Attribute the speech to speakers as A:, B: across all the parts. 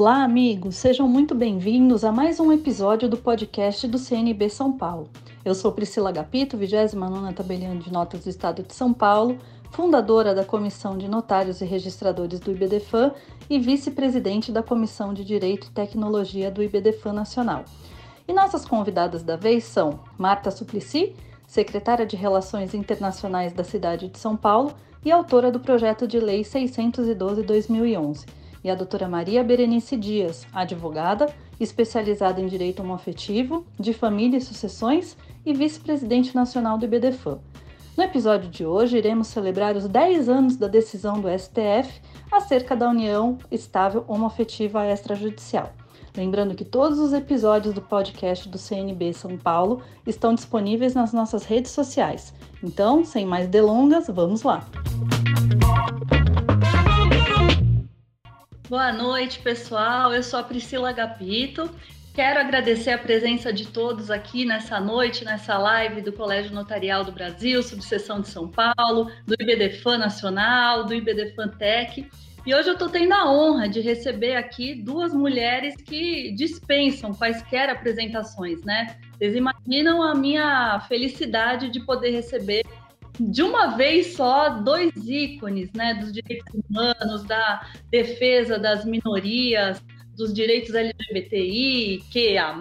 A: Olá, amigos! Sejam muito bem-vindos a mais um episódio do podcast do CNB São Paulo. Eu sou Priscila Gapito, 29 tabelião de notas do Estado de São Paulo, fundadora da Comissão de Notários e Registradores do IBDFAN e vice-presidente da Comissão de Direito e Tecnologia do IBDFAN Nacional. E nossas convidadas da vez são Marta Suplicy, secretária de Relações Internacionais da cidade de São Paulo e autora do projeto de lei 612-2011 e a doutora Maria Berenice Dias, advogada, especializada em direito homoafetivo, de família e sucessões e vice-presidente nacional do IBDFAN. No episódio de hoje, iremos celebrar os 10 anos da decisão do STF acerca da união estável homoafetiva extrajudicial. Lembrando que todos os episódios do podcast do CNB São Paulo estão disponíveis nas nossas redes sociais. Então, sem mais delongas, vamos lá! Boa noite, pessoal. Eu sou a Priscila Gapito. Quero agradecer a presença de todos aqui nessa noite, nessa live do Colégio Notarial do Brasil, subseção de São Paulo, do IBDFAN Nacional, do IBDFAN Tech. E hoje eu estou tendo a honra de receber aqui duas mulheres que dispensam quaisquer apresentações, né? Vocês imaginam a minha felicidade de poder receber de uma vez só dois ícones né, dos direitos humanos, da defesa das minorias, dos direitos LGBTI, QA,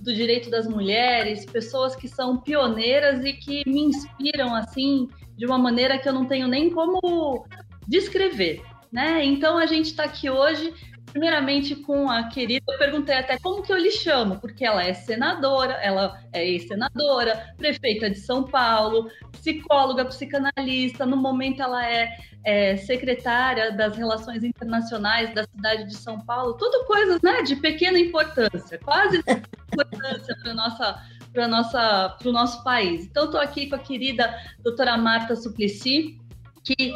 A: do direito das mulheres, pessoas que são pioneiras e que me inspiram assim de uma maneira que eu não tenho nem como descrever. Né? Então a gente está aqui hoje primeiramente com a querida, eu perguntei até como que eu lhe chamo, porque ela é senadora, ela é ex-senadora, prefeita de São Paulo, psicóloga, psicanalista, no momento ela é, é, secretária das Relações Internacionais da cidade de São Paulo, tudo coisas né, de pequena importância, quase importância para nossa para nossa para o nosso país. Então estou aqui com a querida doutora Marta Suplicy, que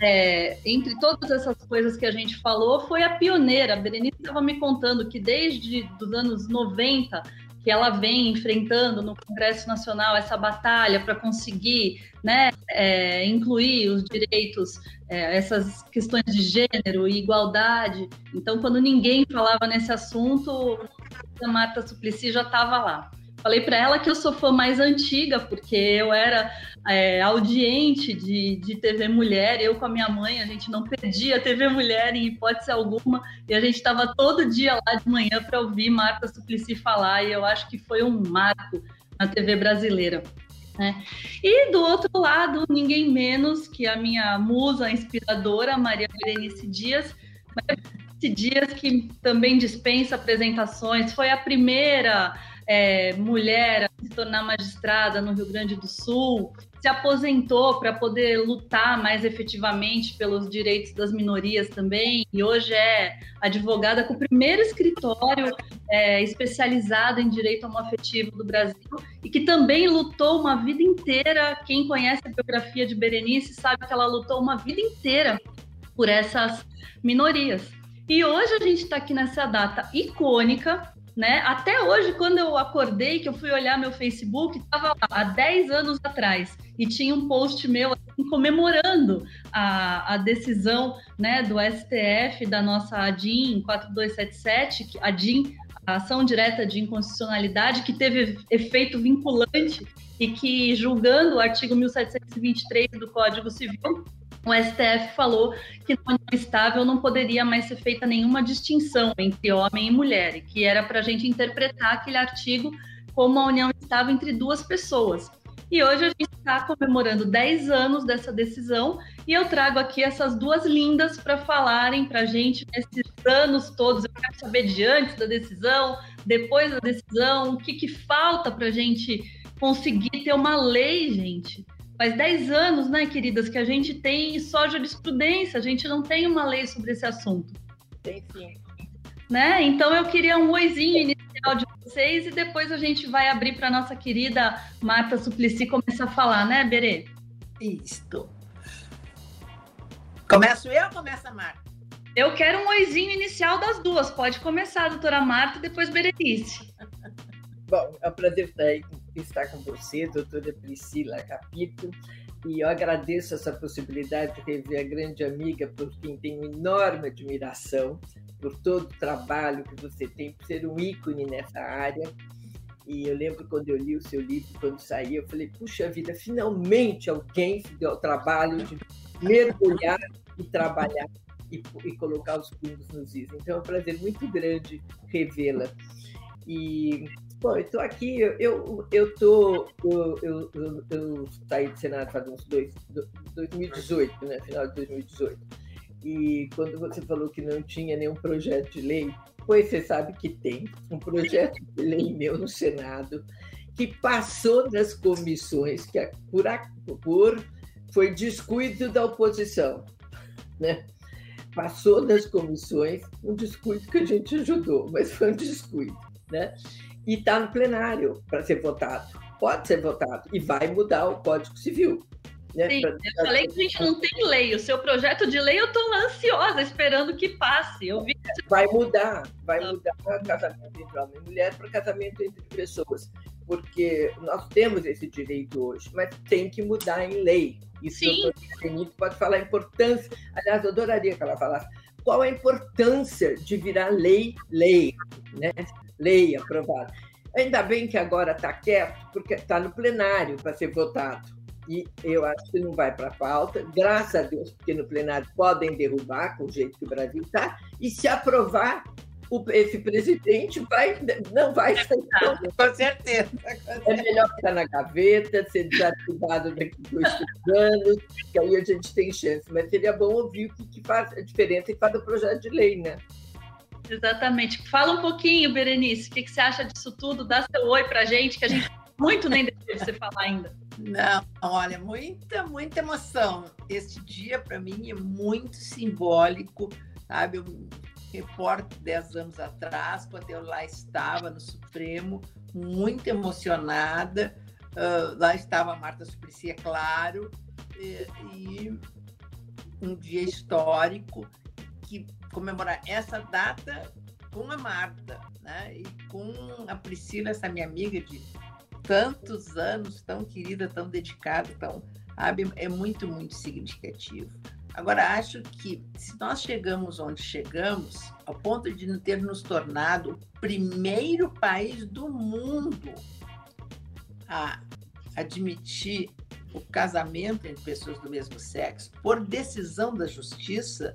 A: é, entre todas essas coisas que a gente falou, foi a pioneira. A Berenice estava me contando que desde os anos 90 que ela vem enfrentando no Congresso Nacional essa batalha para conseguir né, é, incluir os direitos, é, essas questões de gênero e igualdade. Então, quando ninguém falava nesse assunto, a Marta Suplicy já estava lá. Falei para ela que eu sou fã mais antiga, porque eu era é, audiente de, de TV Mulher. Eu com a minha mãe, a gente não perdia TV Mulher em hipótese alguma, e a gente estava todo dia lá de manhã para ouvir Marta Suplicy falar, e eu acho que foi um marco na TV brasileira. Né? E do outro lado, ninguém menos que a minha musa inspiradora, Maria Berenice Dias. Maria Berenice Dias, que também dispensa apresentações, foi a primeira é, mulher a se tornar magistrada no Rio Grande do Sul, se aposentou para poder lutar mais efetivamente pelos direitos das minorias também, e hoje é advogada com o primeiro escritório é, especializado em direito homoafetivo do Brasil, e que também lutou uma vida inteira. Quem conhece a biografia de Berenice sabe que ela lutou uma vida inteira por essas minorias. E hoje a gente está aqui nessa data icônica, né? Até hoje, quando eu acordei, que eu fui olhar meu Facebook, estava lá há 10 anos atrás e tinha um post meu assim, comemorando a, a decisão né, do STF da nossa ADIM 4277, a ADIM, a ação direta de inconstitucionalidade, que teve efeito vinculante e que, julgando o artigo 1723 do Código Civil, o STF falou que na união estável não poderia mais ser feita nenhuma distinção entre homem e mulher, e que era para a gente interpretar aquele artigo como uma união estável entre duas pessoas. E hoje a gente está comemorando 10 anos dessa decisão e eu trago aqui essas duas lindas para falarem para a gente nesses anos todos. Eu quero saber de antes da decisão, depois da decisão, o que, que falta para a gente conseguir ter uma lei, gente, Faz 10 anos, né, queridas, que a gente tem só jurisprudência, a gente não tem uma lei sobre esse assunto.
B: Tem sim.
A: Né? Então eu queria um oizinho inicial de vocês e depois a gente vai abrir para nossa querida Marta Suplicy começar a falar, né, Berê?
B: Isto. Começo eu ou começa a Marta?
A: Eu quero um oizinho inicial das duas. Pode começar, doutora Marta, e depois Berenice.
B: Bom, é um prazer estar aí estar com você, doutora Priscila Capito, e eu agradeço essa possibilidade de rever a grande amiga por quem tenho enorme admiração, por todo o trabalho que você tem, por ser um ícone nessa área. E eu lembro quando eu li o seu livro, quando saí, eu falei: puxa vida, finalmente alguém se deu ao trabalho de mergulhar e trabalhar e, e colocar os pingos nos is. Então é um prazer muito grande revê-la. E Bom, eu estou aqui, eu eu tô, eu, eu, eu, eu, saí do Senado faz uns dois, 2018, né, final de 2018. E quando você falou que não tinha nenhum projeto de lei, pois você sabe que tem um projeto de lei meu no Senado que passou das comissões, que é por, por foi descuido da oposição, né? Passou das comissões, um descuido que a gente ajudou, mas foi um descuido, né? E está no plenário para ser votado. Pode ser votado e vai mudar o Código Civil.
A: Né? Sim, pra... eu falei que a gente não tem lei. O seu projeto de lei eu estou ansiosa, esperando que passe. Eu vi...
B: Vai mudar, vai ah. mudar o casamento entre homem e mulher para casamento entre pessoas. Porque nós temos esse direito hoje, mas tem que mudar em lei. Isso Sim. Benito pode falar a importância. Aliás, eu adoraria que ela falasse qual a importância de virar lei, lei, né? Lei aprovada. Ainda bem que agora está quieto, porque está no plenário para ser votado. E eu acho que não vai para a pauta, graças a Deus, porque no plenário podem derrubar, com o jeito que o Brasil está, e se aprovar, o, esse presidente vai, não vai sair.
C: Com certeza.
B: É melhor ficar na gaveta, ser desativado daqui a dois anos, que aí a gente tem chance. Mas seria bom ouvir o que, que faz a diferença e faz o projeto de lei, né?
A: Exatamente. Fala um pouquinho, Berenice, o que, que você acha disso tudo? Dá seu oi para a gente, que a gente muito nem deixou você falar ainda.
C: Não, olha, muita, muita emoção. Este dia, para mim, é muito simbólico, sabe? Eu reporto 10 anos atrás, quando eu lá estava no Supremo, muito emocionada. Uh, lá estava a Marta Suplicy, é claro, e, e um dia histórico que comemorar essa data com a Marta, né? E com a Priscila, essa minha amiga de tantos anos, tão querida, tão dedicada, tão sabe? É muito, muito significativo. Agora, acho que se nós chegamos onde chegamos, ao ponto de ter nos tornado o primeiro país do mundo a admitir o casamento entre pessoas do mesmo sexo por decisão da justiça,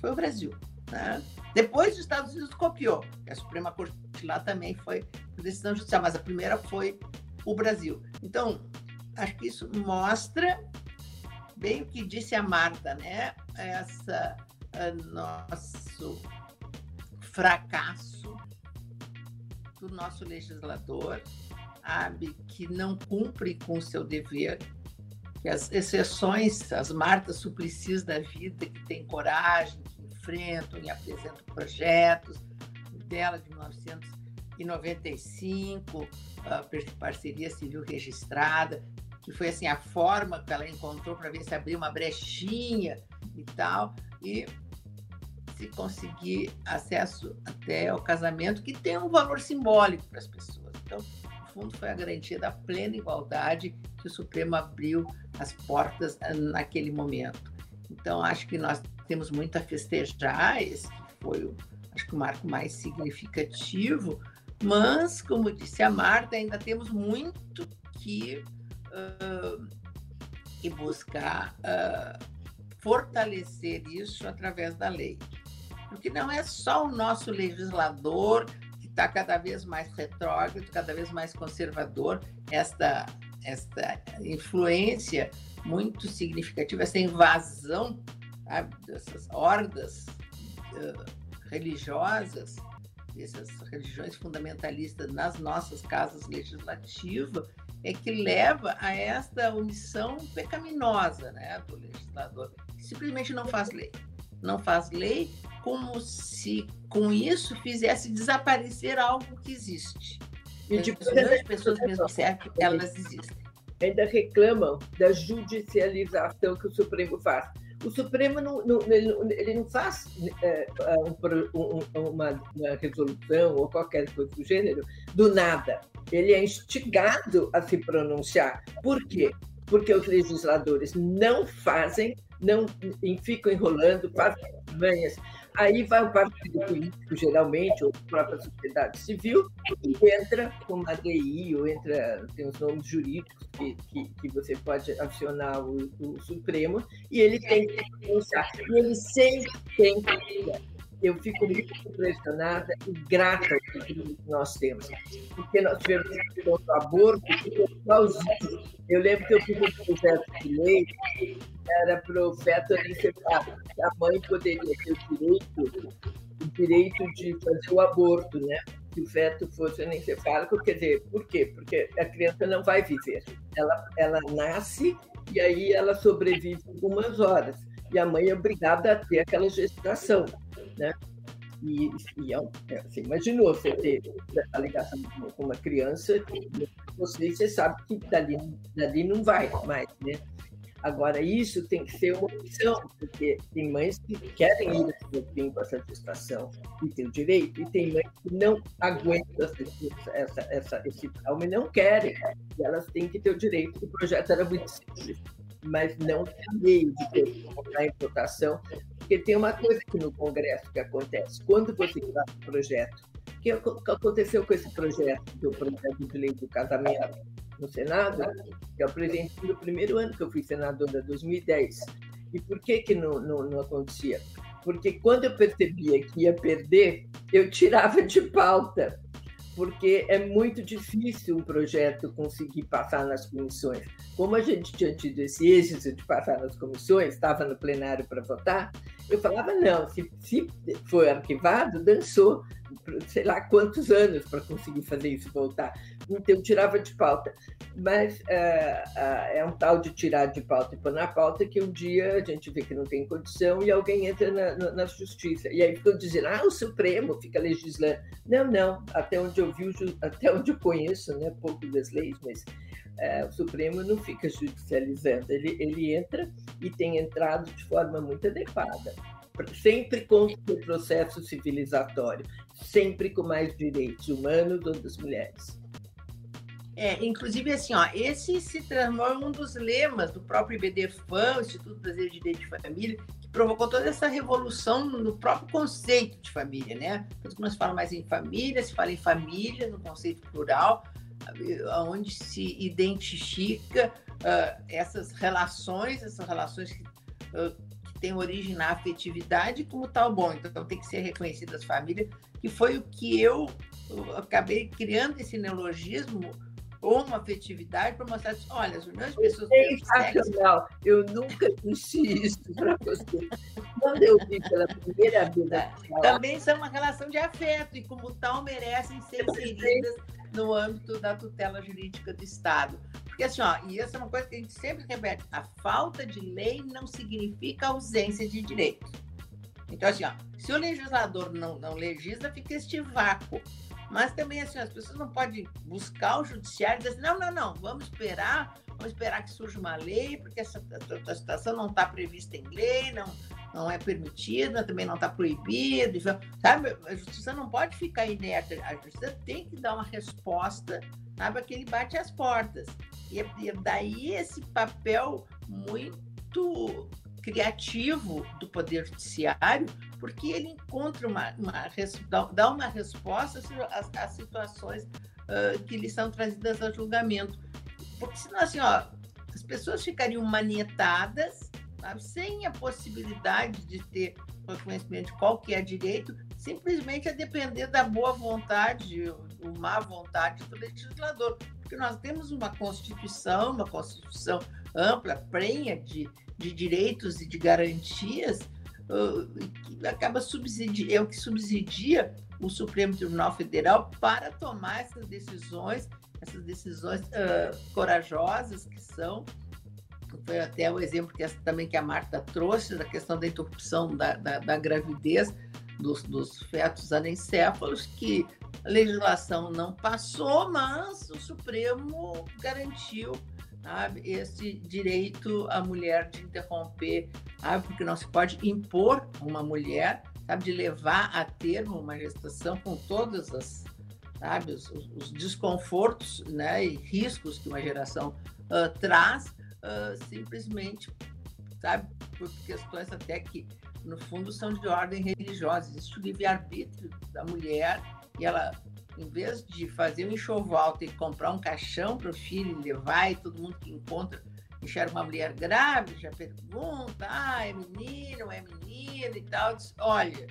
C: foi o Brasil. Né? Depois os Estados Unidos copiou, a Suprema Corte lá também foi decisão judicial, mas a primeira foi o Brasil. Então, acho que isso mostra bem o que disse a Marta, né? Essa nosso fracasso do nosso legislador, sabe, que não cumpre com o seu dever as exceções, as Martas Suplicis da vida, que têm coragem, que enfrentam e apresentam projetos, dela de 1995, a parceria civil registrada, que foi assim a forma que ela encontrou para ver se abriu uma brechinha e tal, e se conseguir acesso até ao casamento, que tem um valor simbólico para as pessoas. Então, fundo, foi a garantia da plena igualdade que o Supremo abriu as portas ah, naquele momento. Então, acho que nós temos muito a festejar, esse foi o, acho que o marco mais significativo, mas, como disse a Marta, ainda temos muito que, uh, que buscar uh, fortalecer isso através da lei. Porque não é só o nosso legislador está cada vez mais retrógrado, cada vez mais conservador, esta, esta influência muito significativa, essa invasão sabe, dessas hordas uh, religiosas, dessas religiões fundamentalistas nas nossas casas legislativas, é que leva a esta omissão pecaminosa né, do legislador, simplesmente não faz lei. Não faz lei como se com isso fizesse desaparecer algo que existe. E de as pessoas mesmo certo, elas existem
B: ainda reclamam da judicialização que o Supremo faz. O Supremo não, não, ele não faz é, é um, uma, uma, resolução ou qualquer coisa do gênero do nada. Ele é instigado a se pronunciar. Por quê? Porque os legisladores não fazem, não ficam enrolando, fazem manhas. Aí vai o partido político, geralmente, ou a própria sociedade civil, e entra com uma DI, ou entra, tem os nomes jurídicos que, que, que você pode acionar o, o, Supremo, e ele tem que pronunciar. E ele sempre tem que eu fico muito impressionada e grata ao que nós temos. Porque nós tivemos contra o aborto, plausível. Eu lembro que eu fiz um projeto de lei, era para o anencefálico. A mãe poderia ter o direito, o direito de fazer o aborto, né? Que o feto fosse anencefálico, quer dizer, por quê? Porque a criança não vai viver. Ela, ela nasce e aí ela sobrevive algumas horas. E a mãe é obrigada a ter aquela gestação né? E, e você imaginou você ter a ligação com uma criança, você, você sabe que dali, dali não vai mais, né? Agora, isso tem que ser uma opção, porque tem mães que querem ir ao fim com essa gestação e tem o direito, e tem mães que não aguentam essa, essa, esse trauma e não querem, e elas têm que ter o direito. O projeto era muito simples, mas não meio de colocar em votação porque tem uma coisa aqui no Congresso que acontece. Quando você faz um projeto, o que aconteceu com esse projeto, do projeto de lei do casamento no Senado, que eu apresentei no primeiro ano que eu fui senadora, 2010. E por que, que não, não, não acontecia? Porque quando eu percebia que ia perder, eu tirava de pauta porque é muito difícil um projeto conseguir passar nas comissões. Como a gente tinha tido esse êxito de passar nas comissões, estava no plenário para votar, eu falava, não, se, se for arquivado, dançou sei lá quantos anos para conseguir fazer isso voltar. Então, tirava de pauta. Mas uh, uh, é um tal de tirar de pauta e pôr na pauta que um dia a gente vê que não tem condição e alguém entra na, na, na justiça. E aí ficam dizendo, ah, o Supremo fica legislando. Não, não, até onde eu vi, até onde eu conheço, né, pouco das leis, mas uh, o Supremo não fica judicializando. Ele, ele entra e tem entrado de forma muito adequada sempre contra o processo civilizatório, sempre com mais direitos humanos ou das mulheres.
C: É, inclusive, assim, ó, esse se transforma um dos lemas do próprio IBDFAM, Instituto Brasileiro de Direito de Família, que provocou toda essa revolução no próprio conceito de família, né? Tanto que nós mais em família, se fala em família, no conceito plural, onde se identifica uh, essas relações, essas relações que uh, tem origem na afetividade como tal bom. Então tem que ser reconhecidas as famílias, que foi o que eu, eu acabei criando esse neologismo ou uma afetividade para mostrar assim, olha, as de pessoas
B: Sensacional. Eu nunca disse isso para você. Quando eu vi pela primeira vez.
C: Também são uma relação de afeto e, como tal, merecem ser inseridas no âmbito da tutela jurídica do Estado. Porque assim, ó, e essa é uma coisa que a gente sempre repete: a falta de lei não significa ausência de direito. Então, assim, ó, se o legislador não, não legisla, fica este vácuo. Mas também, assim, as pessoas não podem buscar o judiciário e dizer assim, não, não, não, vamos esperar, vamos esperar que surja uma lei, porque essa, essa situação não está prevista em lei, não, não é permitida, também não está proibido, sabe? A justiça não pode ficar inerte, a justiça tem que dar uma resposta, sabe? Que ele bate as portas. E, e daí esse papel muito criativo do Poder Judiciário, porque ele encontra uma, uma dá uma resposta às, situações uh, que lhe são trazidas ao julgamento. Porque senão, assim, ó, as pessoas ficariam manietadas, sabe, sem a possibilidade de ter conhecimento de qual que é direito, simplesmente a depender da boa vontade ou má vontade do legislador porque nós temos uma Constituição, uma Constituição ampla, prenha de, de direitos e de garantias, uh, que acaba subsidiando, é o que subsidia o Supremo Tribunal Federal para tomar essas decisões, essas decisões uh, corajosas que são. Foi até o exemplo que também que a Marta trouxe da questão da interrupção da, da, da gravidez dos, dos fetos anencéfalos, que a legislação não passou, mas o Supremo garantiu sabe, esse direito à mulher de interromper, sabe, porque não se pode impor uma mulher sabe, de levar a termo uma gestação com todas as sabe, os, os desconfortos né, e riscos que uma geração uh, traz, uh, simplesmente sabe, por questões até que no fundo, são de ordem religiosa. Existe o livre-arbítrio da mulher e ela, em vez de fazer um enxoval, ter que comprar um caixão para o filho levar e todo mundo que encontra enxerga uma mulher grávida, já pergunta, ah, é menino, é menina e tal. Diz, Olha,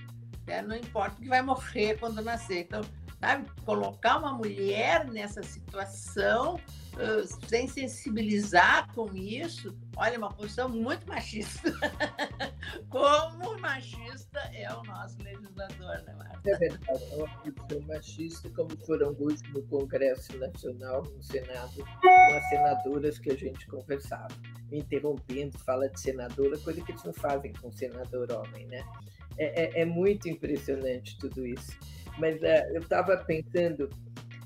C: né, não importa que vai morrer quando nascer. Então, sabe, colocar uma mulher nessa situação uh, sem sensibilizar com isso, olha, uma posição muito machista. Como machista é o nosso legislador, né, Marta?
B: É verdade, é uma posição machista, como foram hoje no Congresso Nacional, no Senado, com as senadoras que a gente conversava, interrompendo, fala de senadora, coisa que eles não fazem com senador homem, né? É, é, é muito impressionante tudo isso. Mas uh, eu estava pensando,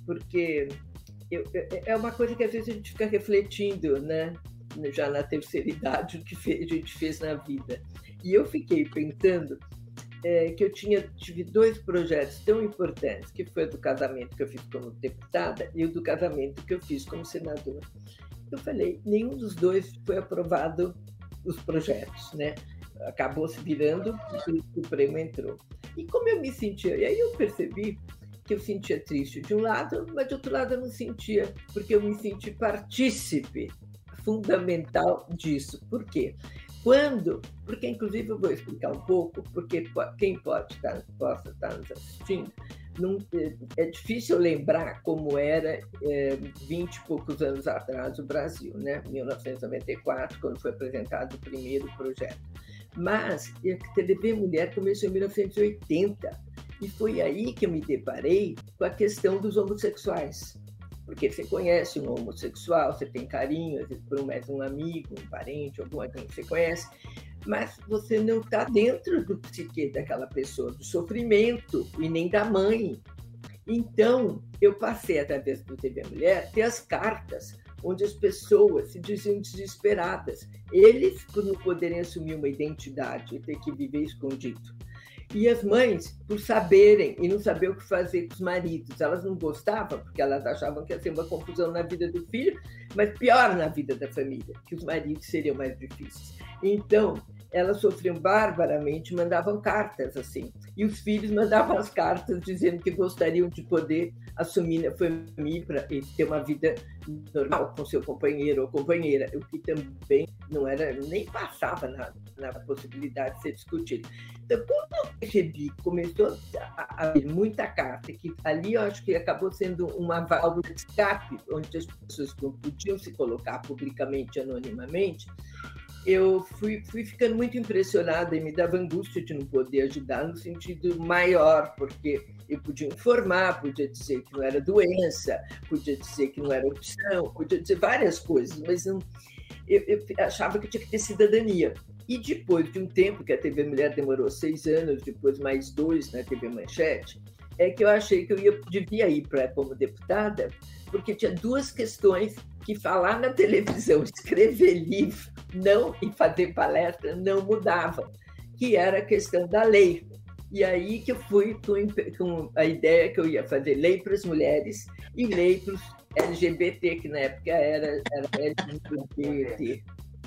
B: porque eu, é uma coisa que às vezes a gente fica refletindo, né? Já na terceira idade, o que a gente fez na vida. E eu fiquei pensando é, que eu tinha tive dois projetos tão importantes, que foi o do casamento que eu fiz como deputada e o do casamento que eu fiz como senadora. Eu falei, nenhum dos dois foi aprovado os projetos, né? Acabou se virando e o Supremo entrou. E como eu me sentia, e aí eu percebi que eu sentia triste de um lado, mas de outro lado eu não sentia, porque eu me senti partícipe fundamental disso. Por quê? Quando, porque inclusive eu vou explicar um pouco, porque quem pode estar, possa estar nos assistindo, não, é difícil lembrar como era é, 20 e poucos anos atrás o Brasil, né? 1994, quando foi apresentado o primeiro projeto. Mas a TV Mulher começou em 1980 e foi aí que eu me deparei com a questão dos homossexuais. Porque você conhece um homossexual, você tem carinho, às vezes por mais um amigo, um parente, algum alguém que você conhece, mas você não está dentro do psique daquela pessoa, do sofrimento e nem da mãe. Então, eu passei, através do TV Mulher, ter as cartas onde as pessoas se diziam desesperadas. Eles, por não poderem assumir uma identidade e ter que viver escondido e as mães, por saberem e não saber o que fazer com os maridos, elas não gostavam, porque elas achavam que ia ser uma confusão na vida do filho, mas pior na vida da família, que os maridos seriam mais difíceis. Então, elas sofriam barbaramente, mandavam cartas assim. E os filhos mandavam as cartas dizendo que gostariam de poder assumir a família para ter uma vida normal com seu companheiro ou companheira, o que também não era, nem passava na, na possibilidade de ser discutido. Então, quando eu percebi, começou a haver muita carta, que ali eu acho que acabou sendo uma válvula de escape, onde as pessoas não podiam se colocar publicamente, anonimamente, eu fui, fui ficando muito impressionada e me dava angústia de não poder ajudar no sentido maior, porque eu podia informar, podia dizer que não era doença, podia dizer que não era opção, podia dizer várias coisas, mas não, eu, eu achava que tinha que ter cidadania. E depois de um tempo, que a TV Mulher demorou seis anos, depois mais dois na TV Manchete, é que eu achei que eu ia, devia ir para como deputada, porque tinha duas questões que falar na televisão, escrever livro, não e fazer palestra não mudava, que era a questão da lei. E aí que eu fui com, a ideia que eu ia fazer lei para as mulheres e lei para os LGBT, que na época era, era LGBT,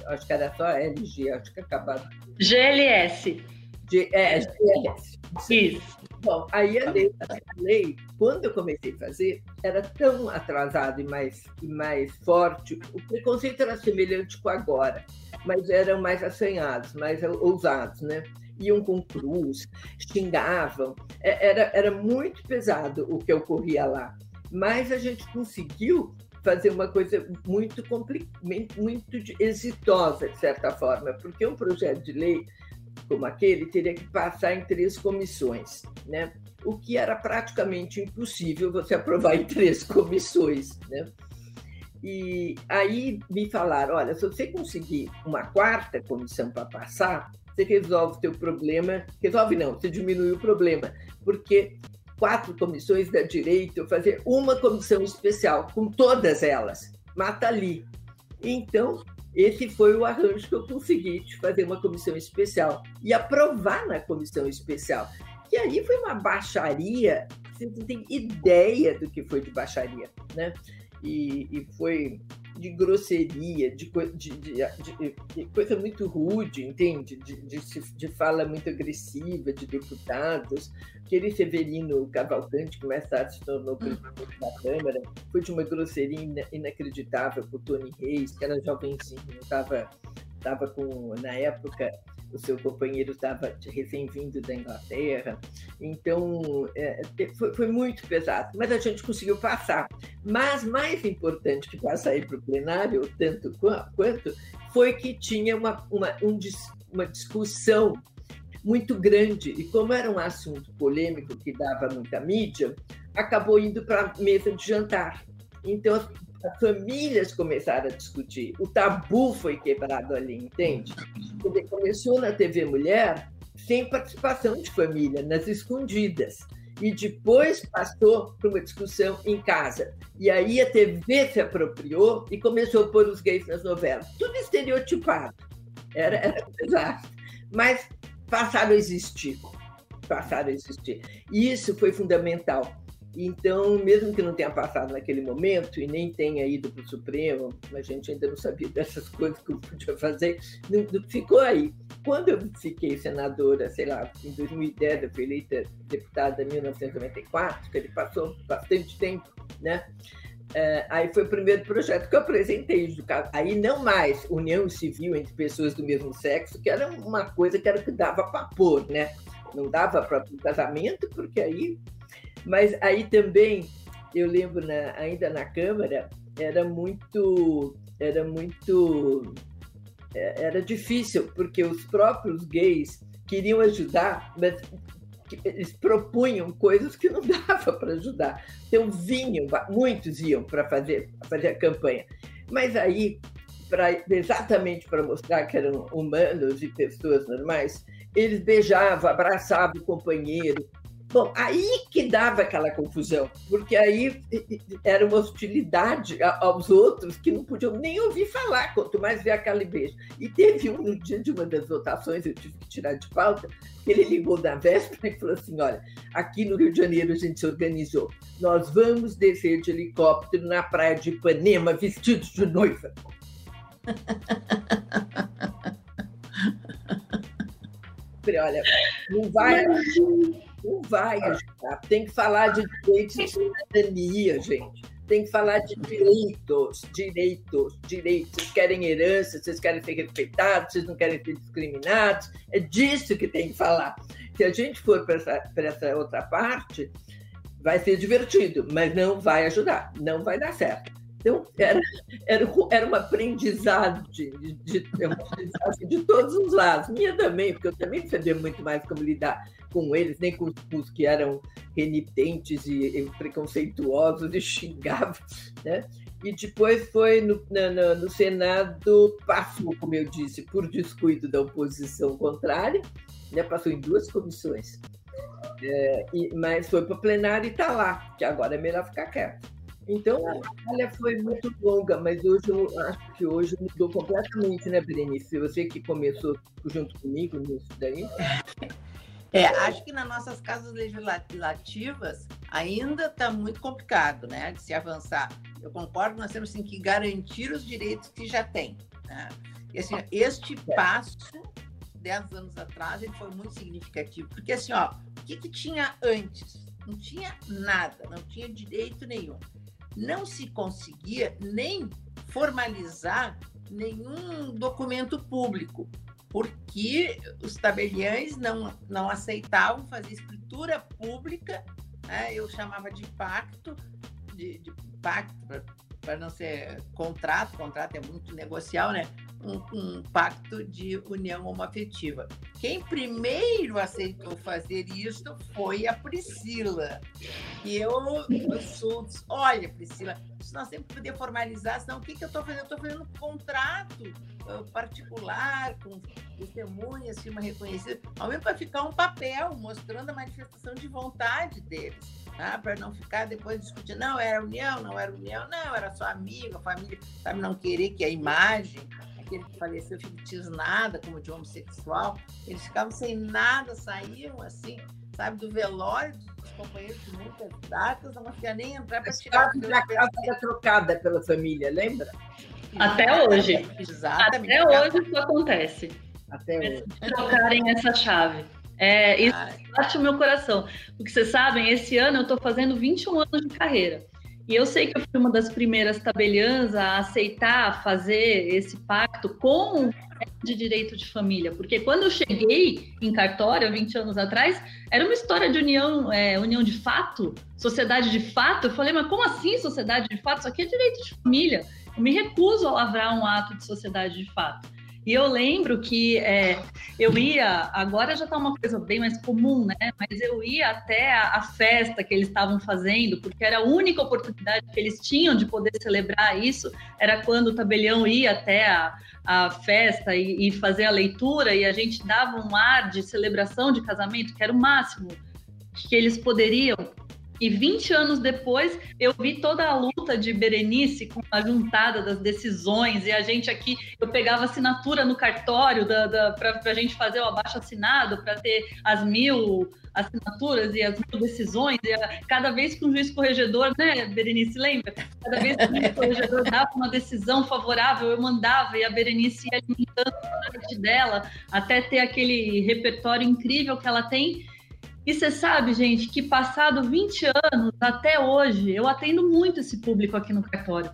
B: acho que era só LG, acho que acabava.
A: GLS.
B: G, é, GLS. Isso. Bom, aí a lei, a lei, quando eu comecei a fazer, era tão atrasado e mais, e mais forte. O preconceito era semelhante com agora, mas eram mais assanhados, mais ousados, né? Iam com cruz, xingavam. É, era, era muito pesado o que ocorria lá. Mas a gente conseguiu fazer uma coisa muito, muito exitosa, de certa forma, porque um projeto de lei como aquele teria que passar em três comissões, né? o que era praticamente impossível você aprovar em três comissões. Né? E aí me falaram: olha, se você conseguir uma quarta comissão para passar, você resolve o teu problema. Resolve não, você diminui o problema, porque quatro comissões da direita, eu fazer uma comissão especial com todas elas, mata ali. Então, esse foi o arranjo que eu consegui de fazer uma comissão especial e aprovar na comissão especial. Que aí foi uma baixaria, você não tem ideia do que foi de baixaria, né? E, e foi de grosseria, de, de, de, de, coisa muito rude, entende? De, fala muito agressiva de deputados. Aquele Severino Cavalcante, que mais tarde se tornou presidente da Câmara, foi de uma grosseria inacreditável com o Tony Reis, que era jovenzinho, estava estava com, na época, o seu companheiro estava recém-vindo da Inglaterra, então é, foi, foi, muito pesado, mas a gente conseguiu passar. Mas mais importante que passar para o plenário, tanto quanto, foi que tinha uma, uma, um, uma discussão muito grande, e como era um assunto polêmico que dava muita mídia, acabou indo para a mesa de jantar. Então, as famílias começaram a discutir. O tabu foi quebrado ali, entende? Quando começou na TV Mulher, sem participação de família, nas escondidas. E depois passou para uma discussão em casa. E aí a TV se apropriou e começou a pôr os gays nas novelas. Tudo estereotipado. Era, era pesado. Mas passaram a existir. Passaram a existir. E isso foi fundamental então, mesmo que não tenha passado naquele momento e nem tenha ido para o Supremo, a gente ainda não sabia dessas coisas que eu podia fazer, não, não, ficou aí. Quando eu fiquei senadora, sei lá, em 2010, eu fui eleita deputada em 1994, que ele passou bastante tempo, né? É, aí foi o primeiro projeto que eu apresentei. Aí não mais união civil entre pessoas do mesmo sexo, que era uma coisa que era que dava para pôr, né? Não dava para o casamento, porque aí mas aí também, eu lembro na, ainda na Câmara, era muito, era muito, é, era difícil, porque os próprios gays queriam ajudar, mas eles propunham coisas que não dava para ajudar. Então vinham, muitos iam para fazer, fazer a campanha. Mas aí, pra, exatamente para mostrar que eram humanos e pessoas normais, eles beijavam, abraçavam o companheiro, Bom, aí que dava aquela confusão, porque aí era uma hostilidade aos outros que não podiam nem ouvir falar, quanto mais ver aquele beijo. E teve um no dia de uma das votações, eu tive que tirar de pauta, ele ligou na véspera e falou assim: olha, aqui no Rio de Janeiro a gente se organizou. Nós vamos descer de helicóptero na praia de Ipanema vestidos de noiva. Falei, olha, não vai. Não vai ajudar. Tem que falar de direitos de cidadania, gente. Tem que falar de direitos, direitos, direitos. Vocês querem herança, vocês querem ser respeitados, vocês não querem ser discriminados. É disso que tem que falar. Se a gente for para essa, essa outra parte, vai ser divertido, mas não vai ajudar, não vai dar certo. Então, era, era, era um aprendizado de, de, de, de todos os lados. Minha também, porque eu também sabia muito mais como lidar com eles, nem com os que eram renitentes e, e preconceituosos e xingavam, né? E depois foi no, no, no, Senado, passou, como eu disse, por descuido da oposição contrária, né? passou em duas comissões. É, e, mas foi para o plenário e está lá, que agora é melhor ficar quieto. Então, a batalha foi muito longa, mas hoje eu acho que hoje mudou completamente, né, Berenice? Você que começou junto comigo nisso daí.
C: É, acho que nas nossas casas legislativas ainda está muito complicado, né, de se avançar. Eu concordo, nós temos sim, que garantir os direitos que já tem. Né? E assim, este passo, dez anos atrás, ele foi muito significativo, porque assim, ó, o que, que tinha antes? Não tinha nada, não tinha direito nenhum. Não se conseguia nem formalizar nenhum documento público porque os tabeliães não, não aceitavam fazer escritura pública, né? eu chamava de pacto, de, de pacto, para não ser contrato, contrato é muito negocial, né? Um, um, pacto de união homoafetiva. Quem primeiro aceitou fazer isso foi a Priscila. E eu, eu sou, olha, Priscila, nós temos que poder formalizar, senão o que, que eu estou fazendo? Eu estou fazendo um contrato uh, particular, com testemunhas, firma reconhecida, ao menos para ficar um papel mostrando a manifestação de vontade deles. Tá? Para não ficar depois discutindo, não, era união, não era união, não, era só amiga, família, sabe, não querer que a imagem, aquele que faleceu, fique tisnada como de homossexual, eles ficavam sem nada, saíam assim, sabe, do velório dos companheiros de muitas datas, não conseguia nem entrar para tirar.
B: A casa era trocada pela família, lembra?
A: Até hoje.
C: Exatamente.
A: Até hoje isso acontece.
B: Até hoje.
A: Trocarem essa chave. É, isso bate o meu coração. Porque vocês sabem, esse ano eu estou fazendo 21 anos de carreira. E eu sei que eu fui uma das primeiras tabeliãs a aceitar fazer esse pacto com de direito de família, porque quando eu cheguei em cartório, 20 anos atrás, era uma história de união, é, união de fato, sociedade de fato. Eu falei, mas como assim sociedade de fato? Isso aqui é direito de família. Eu me recuso a lavrar um ato de sociedade de fato. E eu lembro que é, eu ia, agora já está uma coisa bem mais comum, né? Mas eu ia até a, a, festa que eles estavam fazendo, porque era a única oportunidade que eles tinham de poder celebrar isso, era quando o tabelião ia até a, a festa e, e fazer a leitura, e a gente dava um ar de celebração de casamento, que era o máximo que eles poderiam e 20 anos depois, eu vi toda a luta de Berenice com a juntada das decisões, e a gente aqui, eu pegava assinatura no cartório da, da para a gente fazer o abaixo assinado, para ter as mil assinaturas e as mil decisões, e a, cada vez que um juiz corregedor, né, Berenice, lembra? Cada vez que um juiz corregedor dava uma decisão favorável, eu mandava, e a Berenice ia limitando a arte dela, até ter aquele repertório incrível que ela tem, e você sabe, gente, que passado 20 anos até hoje, eu atendo muito esse público aqui no cartório.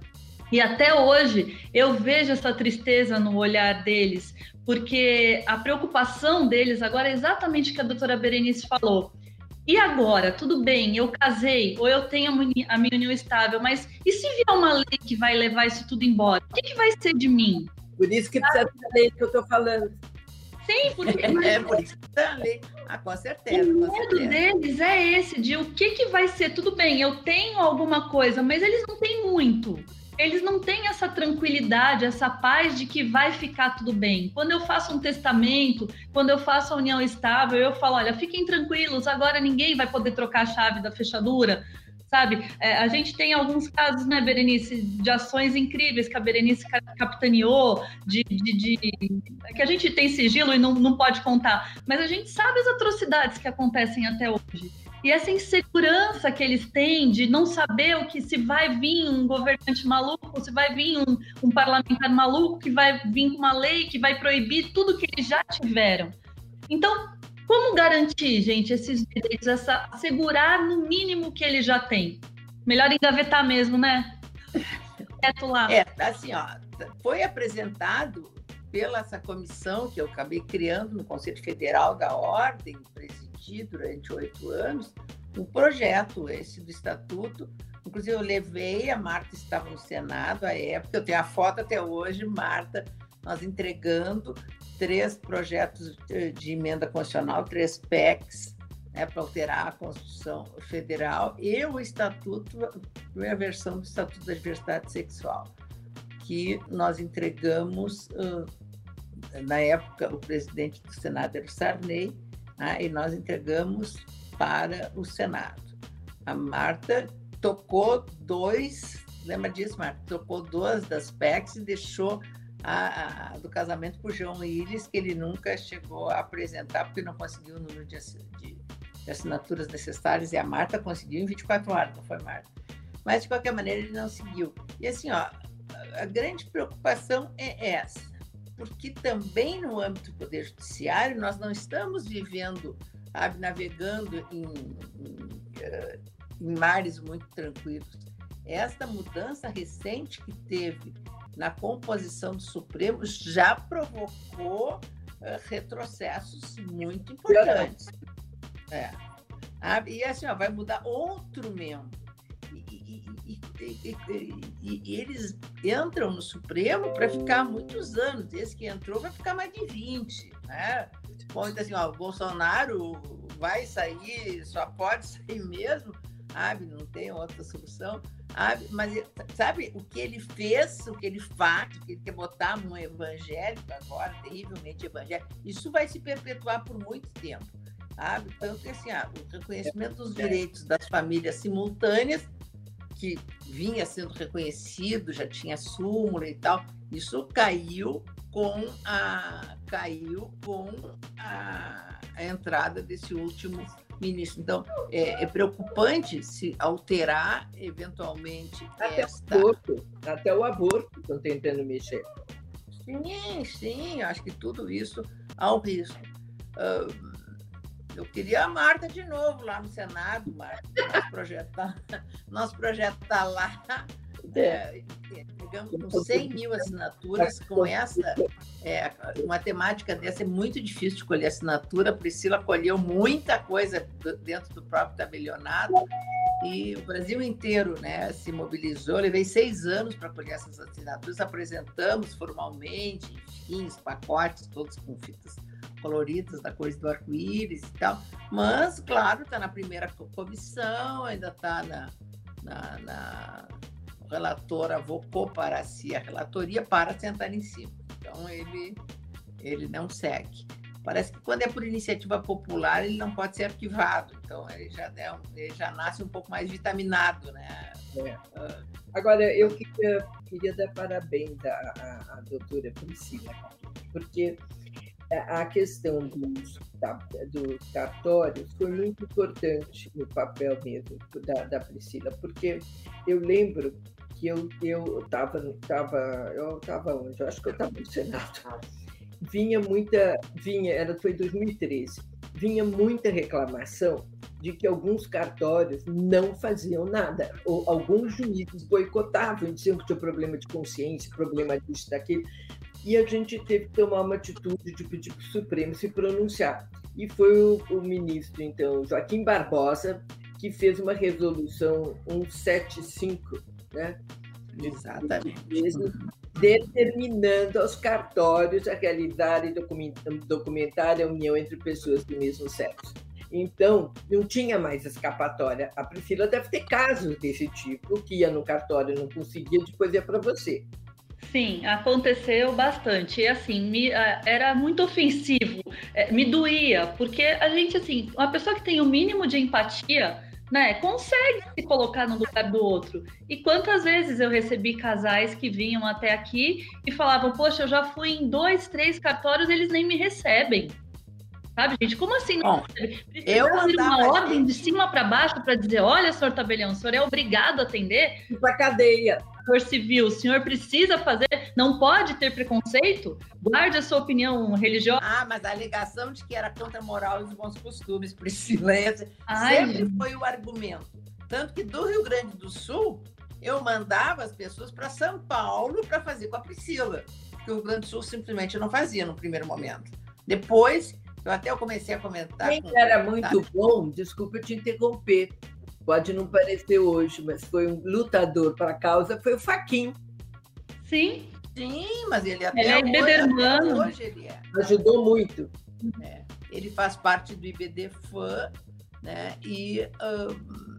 A: E até hoje eu vejo essa tristeza no olhar deles, porque a preocupação deles agora é exatamente o que a doutora Berenice falou. E agora, tudo bem, eu casei, ou eu tenho a minha união estável, mas e se vier uma lei que vai levar isso tudo embora? O que, que vai ser de mim?
B: Por isso que precisa da lei que eu estou falando.
A: Sim, porque.
C: É, por isso que tá ali. Ah, com certeza.
A: O medo
C: certeza.
A: deles é esse, de o que, que vai ser. Tudo bem, eu tenho alguma coisa, mas eles não têm muito. Eles não têm essa tranquilidade, essa paz de que vai ficar tudo bem. Quando eu faço um testamento, quando eu faço a união estável, eu falo: olha, fiquem tranquilos, agora ninguém vai poder trocar a chave da fechadura sabe? É, a gente tem alguns casos, né, Berenice, de ações incríveis que a Berenice capitaneou, de, de, de, que a gente tem sigilo e não, não pode contar, mas a gente sabe as atrocidades que acontecem até hoje. E essa insegurança que eles têm de não saber o que se vai vir um governante maluco, se vai vir um, um parlamentar maluco que vai vir com uma lei que vai proibir tudo que eles já tiveram. Então, como garantir, gente, esses direitos, essa, assegurar no mínimo que ele já tem? Melhor engavetar mesmo, né?
C: Quieto lá. É, assim, ó, foi apresentado pela essa comissão que eu acabei criando no Conselho Federal da Ordem, presidi durante oito anos, um projeto esse do Estatuto. Inclusive, eu levei, a Marta estava no Senado à época, eu tenho a foto até hoje, Marta, nós entregando três projetos de emenda constitucional, três PECs, né, para alterar a Constituição Federal e o Estatuto, a versão do Estatuto da Diversidade Sexual, que nós entregamos, na época, o presidente do Senado era o Sarney, né, e nós entregamos para o Senado. A Marta tocou dois, lembra disso, Marta? Tocou duas das PECs e deixou a, a, do casamento com o João Willis, que ele nunca chegou a apresentar, porque não conseguiu o número de, de, de, assinaturas necessárias, e a Marta conseguiu em 24 horas, não foi Marta. Mas, de qualquer maneira, ele não seguiu. E assim, ó, a grande preocupação é essa, porque também no âmbito do Poder Judiciário nós não estamos vivendo, sabe, navegando em, em, eh, em mares muito tranquilos. Esta mudança recente que teve na composição do Supremo já provocou uh, retrocessos muito importantes. É. Ah, e assim, ó, vai mudar outro membro. E, e, e, e, eles entram no Supremo para ficar muitos anos. Esse que entrou vai ficar mais de 20. Né? Bom, então, assim, ó, o Bolsonaro vai sair, só pode sair mesmo, sabe? Não tem outra solução. Mas sabe o que ele fez, o que ele faz, o que ele quer botar no evangélico agora, terrivelmente evangélico, isso vai se perpetuar por muito tempo. Sabe? Tanto que assim, ah, o reconhecimento dos direitos das famílias simultâneas, que vinha sendo reconhecido, já tinha súmula e tal, isso caiu com a caiu com a, a entrada desse último ministro. Então, é, é preocupante se alterar eventualmente
B: até
C: esta...
B: O aborto, até o aborto estão tentando mexer.
C: Sim, sim, acho que tudo isso há um risco. Uh, eu queria a Marta de novo lá no Senado, Marta. Nosso projeto está tá lá. É, digamos, com 100 mil assinaturas, com essa, é, uma temática dessa é muito difícil de colher assinatura. A Priscila colheu muita coisa dentro do próprio tabelionato e o Brasil inteiro né, se mobilizou. levei seis anos para colher essas assinaturas, apresentamos formalmente, enfim, os pacotes todos com fitas coloridas da cor do arco-íris e tal. Mas, claro, está na primeira comissão, ainda está na, na, na relator avocou para si a relatoria para sentar em cima. Então, ele, ele não segue. Parece que quando é por iniciativa popular, ele não pode ser arquivado. Então, ele já, é, ele já nasce um pouco mais vitaminado, né?
B: É. Agora, eu queria, queria dar parabéns à, à, à doutora Priscila, porque a questão dos, dos cartórios foi muito importante no papel mesmo da, da Priscila, porque eu lembro que eu eu estava tava, eu estava onde? Eu acho que eu estava no Senado. Vinha muita, vinha, era foi 2013, vinha muita reclamação de que alguns cartórios não faziam nada, ou alguns juízes boicotavam, diziam que tinha problema de consciência, problema disso, daquilo e a gente teve que tomar uma atitude de pedir para o Supremo se pronunciar. E foi o, o, ministro, então, Joaquim Barbosa, que fez uma resolução 175, né?
C: Exatamente.
B: Determinando aos cartórios a realizar e documentar a união entre pessoas do mesmo sexo. Então, não tinha mais escapatória. A Priscila deve ter casos desse tipo, que ia no cartório não conseguia, depois ia para você.
A: Sim, aconteceu bastante. E assim, me, era muito ofensivo, é, me doía, porque a gente, assim, uma pessoa que tem o mínimo de empatia, né, consegue se colocar no lugar do outro. E quantas vezes eu recebi casais que vinham até aqui e falavam: Poxa, eu já fui em dois, três cartórios, eles nem me recebem. Sabe, gente? Como assim?
C: Bom, eu
A: uma ordem de cima para baixo para dizer: olha, senhor tabelião, o senhor é obrigado a atender.
B: Para cadeia
A: civil, o senhor precisa fazer, não pode ter preconceito? Guarde a sua opinião religiosa.
C: Ah, mas a alegação de que era contra a moral e os bons costumes, Priscila, sempre foi o argumento. Tanto que do Rio Grande do Sul, eu mandava as pessoas para São Paulo para fazer com a Priscila, que o Rio Grande do Sul simplesmente não fazia no primeiro momento. Depois, eu até comecei a comentar.
B: Quem era muito bom, desculpa te interromper, pode não parecer hoje, mas foi um lutador para a causa, foi o Faquin.
A: Sim.
C: Sim, mas ele até,
A: ele é
C: hoje, até hoje ele é.
B: Ajudou muito.
C: É. Ele faz parte do IBD-FAN, né? E um,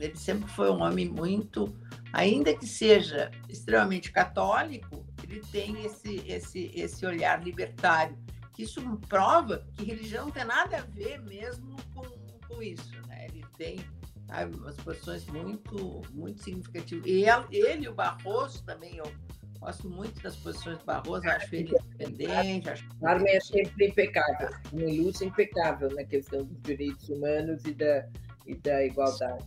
C: ele sempre foi um homem muito, ainda que seja extremamente católico, ele tem esse, esse, esse olhar libertário. Isso prova que religião não tem nada a ver mesmo com, com isso, né? Ele tem Umas posições muito, muito significativas. E ele, o Barroso também, eu gosto muito das posições do Barroso, acho ele independente. Acho
B: Armin é sempre impecável, uma luz impecável na questão dos direitos humanos e da, e da igualdade.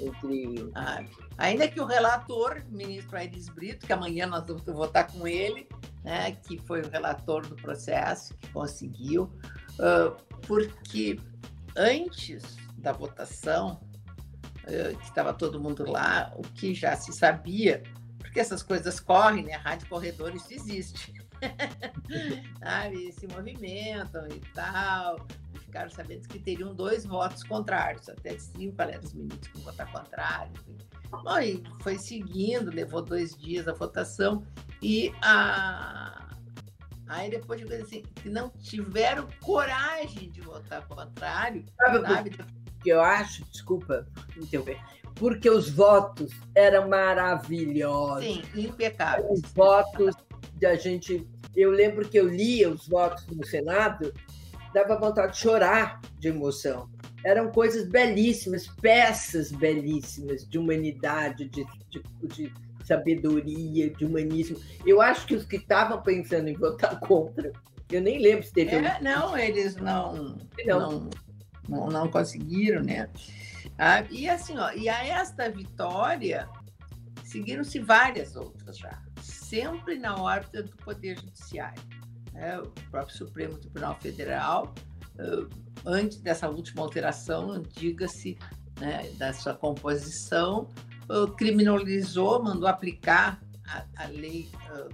B: Entre...
C: Ah, ainda que o relator, o ministro Aires Brito, que amanhã nós vamos votar com ele, né, que foi o relator do processo, que conseguiu, uh, porque antes da votação, que estava todo mundo lá, o que já se sabia, porque essas coisas correm, né? A Rádio Corredores existe. Sabe, se movimentam e tal. Ficaram sabendo que teriam dois votos contrários, até cinco eram os meninos que votar contrário. Bom, e foi seguindo, levou dois dias a votação e a... aí depois de assim, que não tiveram coragem de votar contrário, sabe? sabe?
B: Que eu acho, desculpa interromper, porque os votos eram maravilhosos.
C: Sim, impecáveis.
B: Os votos da gente. Eu lembro que eu lia os votos no Senado, dava vontade de chorar de emoção. Eram coisas belíssimas, peças belíssimas de humanidade, de, de, de sabedoria, de humanismo. Eu acho que os que estavam pensando em votar contra, eu nem lembro se teve.
C: É, não, eles não. Não. não não, não conseguiram, né? Ah, e assim, ó, e a esta vitória seguiram-se várias outras já, sempre na ordem do Poder Judiciário. Né? O próprio Supremo Tribunal Federal, antes dessa última alteração, diga-se, né, da sua composição, criminalizou, mandou aplicar a, a lei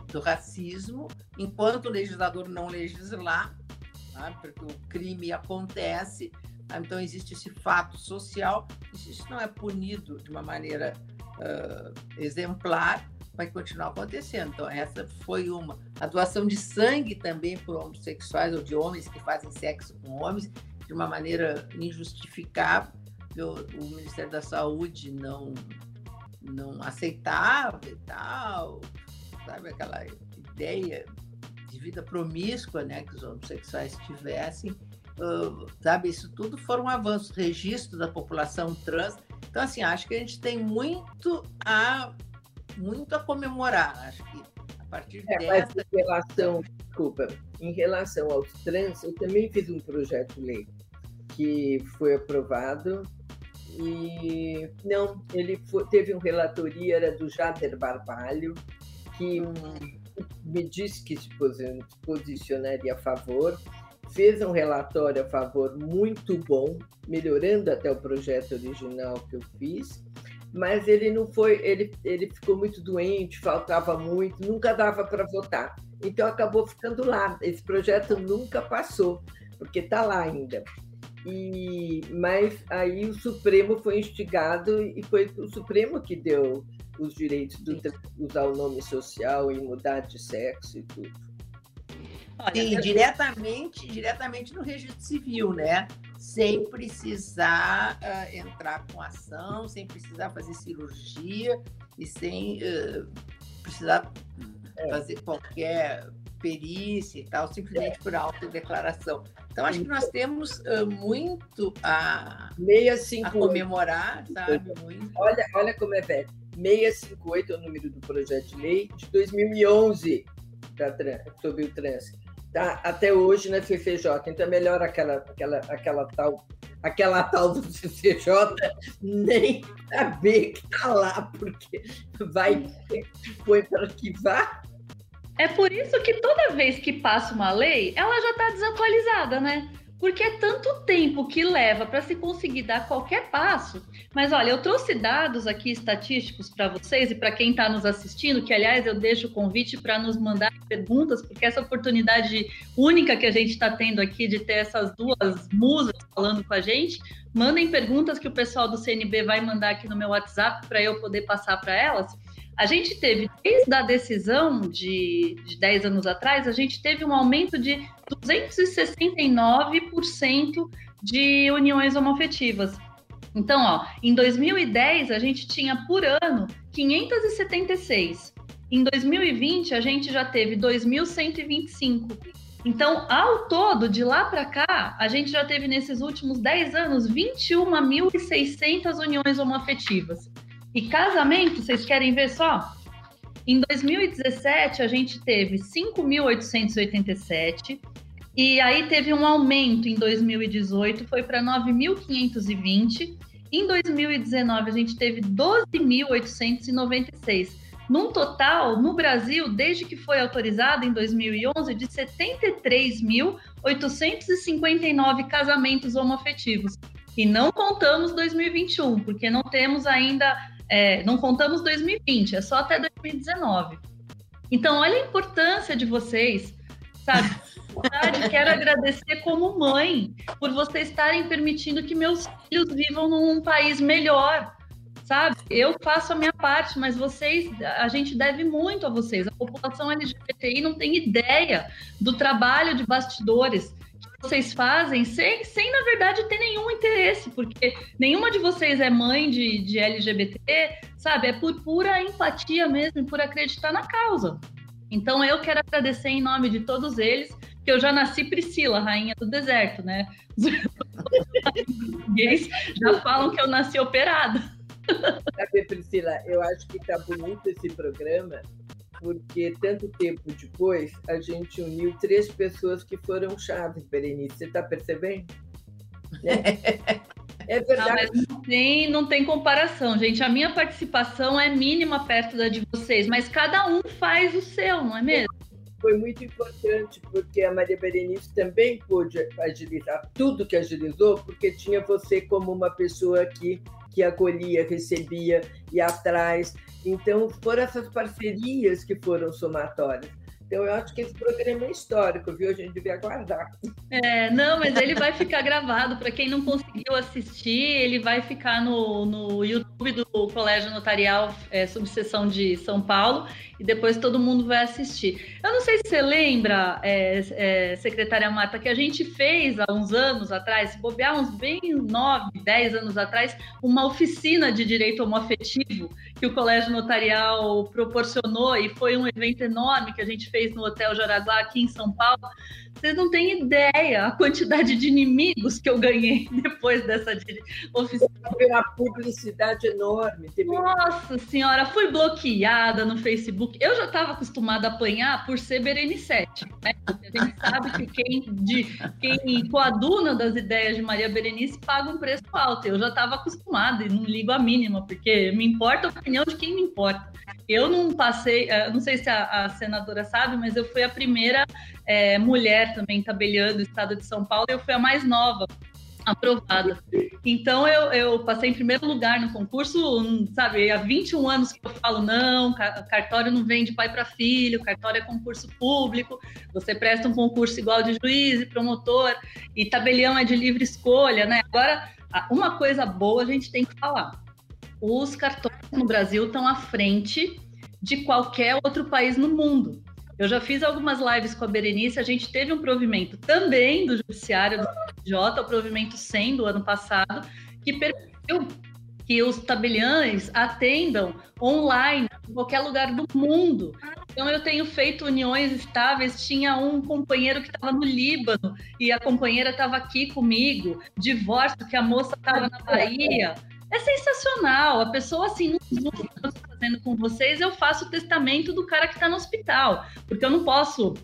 C: do racismo, enquanto o legislador não legislar, tá? porque o crime acontece? Então existe esse fato social, isso não é punido de uma maneira uh, exemplar, vai continuar acontecendo. Então, essa foi uma. A doação de sangue também por homossexuais ou de homens que fazem sexo com homens, de uma maneira injustificável, o, Ministério da Saúde não, não aceitava e tal, sabe? Aquela ideia de vida promíscua né, que os homossexuais tivessem. Uh, sabe, isso tudo foram avanços, registro da população trans. Então, assim, acho que a gente tem muito a, muito a comemorar. Acho que a partir é, dessa.
B: Em relação, desculpa, em relação aos trans, eu também fiz um projeto de lei que foi aprovado e não, ele foi, teve um relatoria, era do Jader Barbalho, que hum. me disse que se posicionaria a favor, fez um relatório a favor muito bom, melhorando até o projeto original que eu fiz, mas ele não foi, ele, ele ficou muito doente, faltava muito, nunca dava para votar. Então acabou ficando lá. Esse projeto nunca passou, porque está lá ainda. E, mas aí o Supremo foi instigado e foi o Supremo que deu os direitos de usar o nome social e mudar de sexo e tudo.
C: Olha, Sim, diretamente, diretamente no registro civil, né? Sem precisar uh, entrar com ação, sem precisar fazer cirurgia e sem uh, precisar é. fazer qualquer perícia e tal, simplesmente por autodeclaração. Então, acho que nós temos uh, muito a, a comemorar, sabe? Muito.
B: Olha, olha como é velho. 658 é o número do projeto de lei de 2011 pra, sobre o trânsito. Tá? Até hoje na FCJ. Então é melhor aquela, aquela, aquela tal aquela tal do CCJ nem saber que está lá, porque vai põe para arquivar
A: é por isso que toda vez que passa uma lei, ela já está desatualizada, né? Porque é tanto tempo que leva para se conseguir dar qualquer passo. Mas olha, eu trouxe dados aqui estatísticos para vocês e para quem está nos assistindo, que aliás eu deixo o convite para nos mandar perguntas, porque essa oportunidade única que a gente está tendo aqui de ter essas duas musas falando com a gente, mandem perguntas que o pessoal do CNB vai mandar aqui no meu WhatsApp para eu poder passar para elas. A gente teve, desde a decisão de, de 10 anos atrás, a gente teve um aumento de 269% de uniões homoafetivas. Então, ó, em 2010 a gente tinha por ano 576. Em 2020 a gente já teve 2.125. Então, ao todo, de lá para cá, a gente já teve nesses últimos 10 anos 21.600 uniões homoafetivas. E casamento, vocês querem ver só? Em 2017, a gente teve 5.887, e aí teve um aumento em 2018, foi para 9.520. Em 2019, a gente teve 12.896. Num total, no Brasil, desde que foi autorizado em 2011, de 73.859 casamentos homoafetivos. E não contamos 2021, porque não temos ainda é, não contamos 2020, é só até 2019. Então, olha a importância de vocês, sabe? Quero agradecer como mãe por vocês estarem permitindo que meus filhos vivam num país melhor, sabe? Eu faço a minha parte, mas vocês, a gente deve muito a vocês. A população LGBTI não tem ideia do trabalho de bastidores vocês fazem sem, sem, na verdade, ter nenhum interesse, porque nenhuma de vocês é mãe de, de LGBT, sabe? É por pura empatia mesmo, por acreditar na causa. Então, eu quero agradecer em nome de todos eles, que eu já nasci Priscila, rainha do deserto, né? Os gays já falam que eu nasci operada.
B: Sabe, Priscila, eu acho que tá bonito esse programa, porque tanto tempo depois a gente uniu três pessoas que foram chaves, Berenice. Você está percebendo?
A: Né? É verdade. Não, não, tem, não tem comparação, gente. A minha participação é mínima perto da de vocês, mas cada um faz o seu, não é mesmo?
B: Foi muito importante, porque a Maria Berenice também pôde agilizar tudo que agilizou, porque tinha você como uma pessoa que, que acolhia, recebia e atrás. Então, foram essas parcerias que foram somatórias. Então, eu acho que esse programa é histórico, viu? A gente devia aguardar.
A: É, não, mas ele vai ficar gravado. Para quem não conseguiu assistir, ele vai ficar no, no YouTube do Colégio Notarial é, Subseção de São Paulo e depois todo mundo vai assistir. Eu não sei se você lembra, é, é, secretária Marta, que a gente fez há uns anos atrás, bobear uns bem nove, dez anos atrás, uma oficina de direito homoafetivo que o Colégio Notarial proporcionou e foi um evento enorme que a gente fez no Hotel Jaraguá aqui em São Paulo. Vocês não têm ideia a quantidade de inimigos que eu ganhei depois dessa oficina.
B: Uma publicidade enorme.
A: Nossa senhora, fui bloqueada no Facebook. Eu já estava acostumada a apanhar por ser Berenice. Né? A gente sabe que quem, de, quem coaduna das ideias de Maria Berenice paga um preço alto. Eu já estava acostumada e não ligo a mínima, porque me importa a opinião de quem me importa. Eu não passei, eh, não sei se a, a senadora sabe, mas eu fui a primeira é, mulher também tabeliando o estado de São Paulo, eu fui a mais nova aprovada. Então eu, eu passei em primeiro lugar no concurso, sabe, há 21 anos que eu falo não, cartório não vem de pai para filho, cartório é concurso público, você presta um concurso igual de juiz e promotor, e tabelião é de livre escolha, né? Agora, uma coisa boa a gente tem que falar. Os cartórios no Brasil estão à frente de qualquer outro país no mundo. Eu já fiz algumas lives com a Berenice, a gente teve um provimento também do Judiciário do J, o provimento 100 do ano passado, que permitiu que os tabeliães atendam online em qualquer lugar do mundo. Então eu tenho feito uniões estáveis. Tinha um companheiro que estava no Líbano e a companheira estava aqui comigo. Divórcio que a moça estava na Bahia. É sensacional. A pessoa, assim, no Zoom fazendo com vocês, eu faço o testamento do cara que está no hospital. Porque eu não posso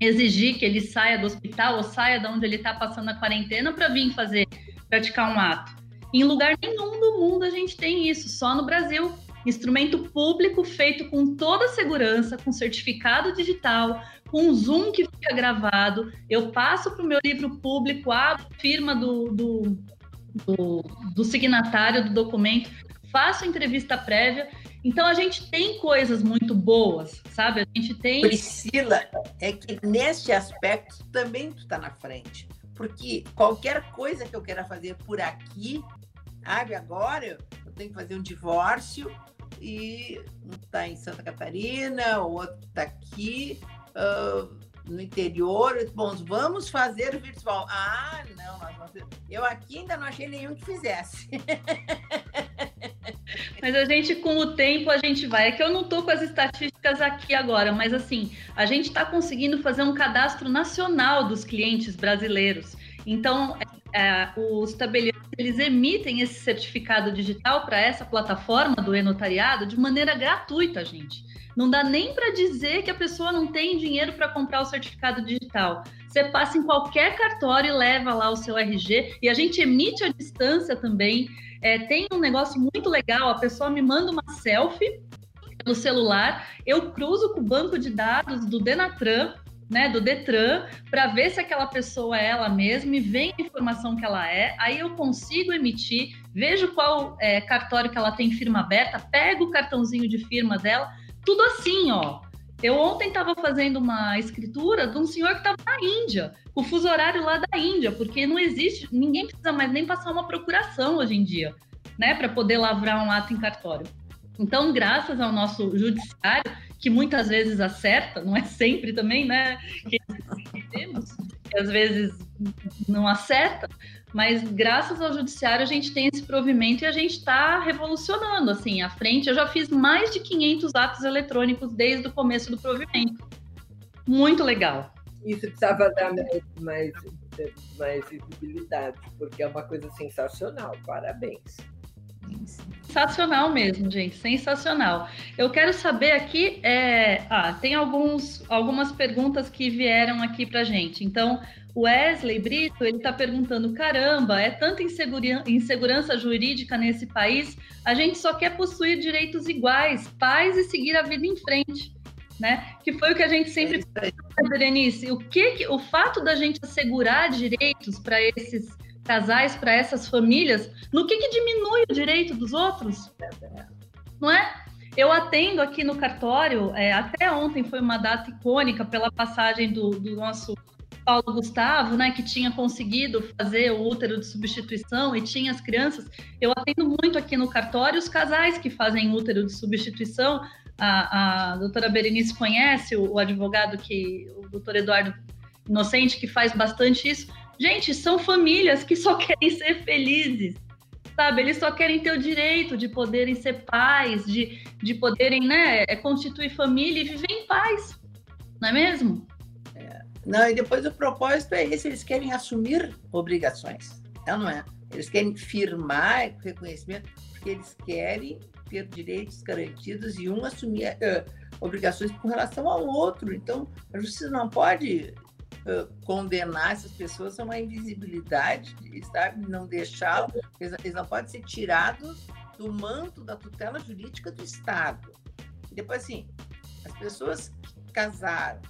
A: exigir que ele saia do hospital ou saia de onde ele está passando a quarentena para vir fazer, praticar um ato. Em lugar nenhum do mundo a gente tem isso, só no Brasil. Instrumento público feito com toda a segurança, com certificado digital, com Zoom que fica gravado. Eu passo para o meu livro público, a firma do, do do, do signatário do documento, faço entrevista prévia. Então a gente tem coisas muito boas, sabe? A gente tem.
C: Priscila, é que neste aspecto também tu está na frente. Porque qualquer coisa que eu queira fazer por aqui, sabe, agora eu tenho que fazer um divórcio e um está em Santa Catarina, o outro está aqui. Uh, no interior, bom, vamos fazer virtual. Ah, não, eu aqui ainda não achei nenhum que fizesse.
A: Mas a gente, com o tempo, a gente vai. É que eu não estou com as estatísticas aqui agora, mas assim, a gente está conseguindo fazer um cadastro nacional dos clientes brasileiros. Então, é, é os tabeliões, eles emitem esse certificado digital para essa plataforma do e-notariado de maneira gratuita, gente. Não dá nem para dizer que a pessoa não tem dinheiro para comprar o certificado digital. Você passa em qualquer cartório e leva lá o seu RG e a gente emite à distância também. É, tem um negócio muito legal, a pessoa me manda uma selfie no celular, eu cruzo com o banco de dados do Denatran, né, do Detran, para ver se aquela pessoa é ela mesma e vem a informação que ela é, aí eu consigo emitir, vejo qual é, cartório que ela tem firma aberta, pego o cartãozinho de firma dela, tudo assim, ó. Eu ontem estava fazendo uma escritura de um senhor que estava na Índia, o fuso horário lá da Índia, porque não existe, ninguém precisa mais nem passar uma procuração hoje em dia, né, para poder lavrar um ato em cartório. Então, graças ao nosso judiciário, que muitas vezes acerta, não é sempre também, né, que temos, que às vezes não acerta, mas graças ao judiciário a gente tem esse provimento e a gente está revolucionando assim à frente. Eu já fiz mais de 500 atos eletrônicos desde o começo do provimento. Muito legal.
B: Isso precisava dar mais, mais, mais visibilidade, porque é uma coisa sensacional. Parabéns.
A: Sensacional mesmo, gente, sensacional. Eu quero saber aqui, é... ah, tem alguns, algumas perguntas que vieram aqui para gente. Então, Wesley Brito, ele está perguntando, caramba, é tanta insegurança jurídica nesse país, a gente só quer possuir direitos iguais, paz e seguir a vida em frente. Né? Que foi o que a gente sempre é Berenice, o que o fato da gente assegurar direitos para esses casais, para essas famílias, no que, que diminui o direito dos outros? Não é? Eu atendo aqui no cartório, é, até ontem foi uma data icônica pela passagem do, do nosso Paulo Gustavo, né, que tinha conseguido fazer o útero de substituição e tinha as crianças. Eu atendo muito aqui no cartório os casais que fazem útero de substituição. A, a doutora Berenice conhece o, o advogado que, o doutor Eduardo Inocente, que faz bastante isso. Gente, são famílias que só querem ser felizes, sabe? Eles só querem ter o direito de poderem ser pais, de, de poderem, né, constituir família e viver em paz, não é mesmo?
C: É. Não, e depois o propósito é esse, eles querem assumir obrigações, é não é? Eles querem firmar reconhecimento, porque eles querem ter direitos garantidos e um assumir uh, obrigações com relação ao outro. Então, a justiça não pode condenar essas pessoas a uma invisibilidade, sabe? Não deixar, eles, eles não podem ser tirados do manto da tutela jurídica do Estado. E depois, assim, as pessoas que casaram,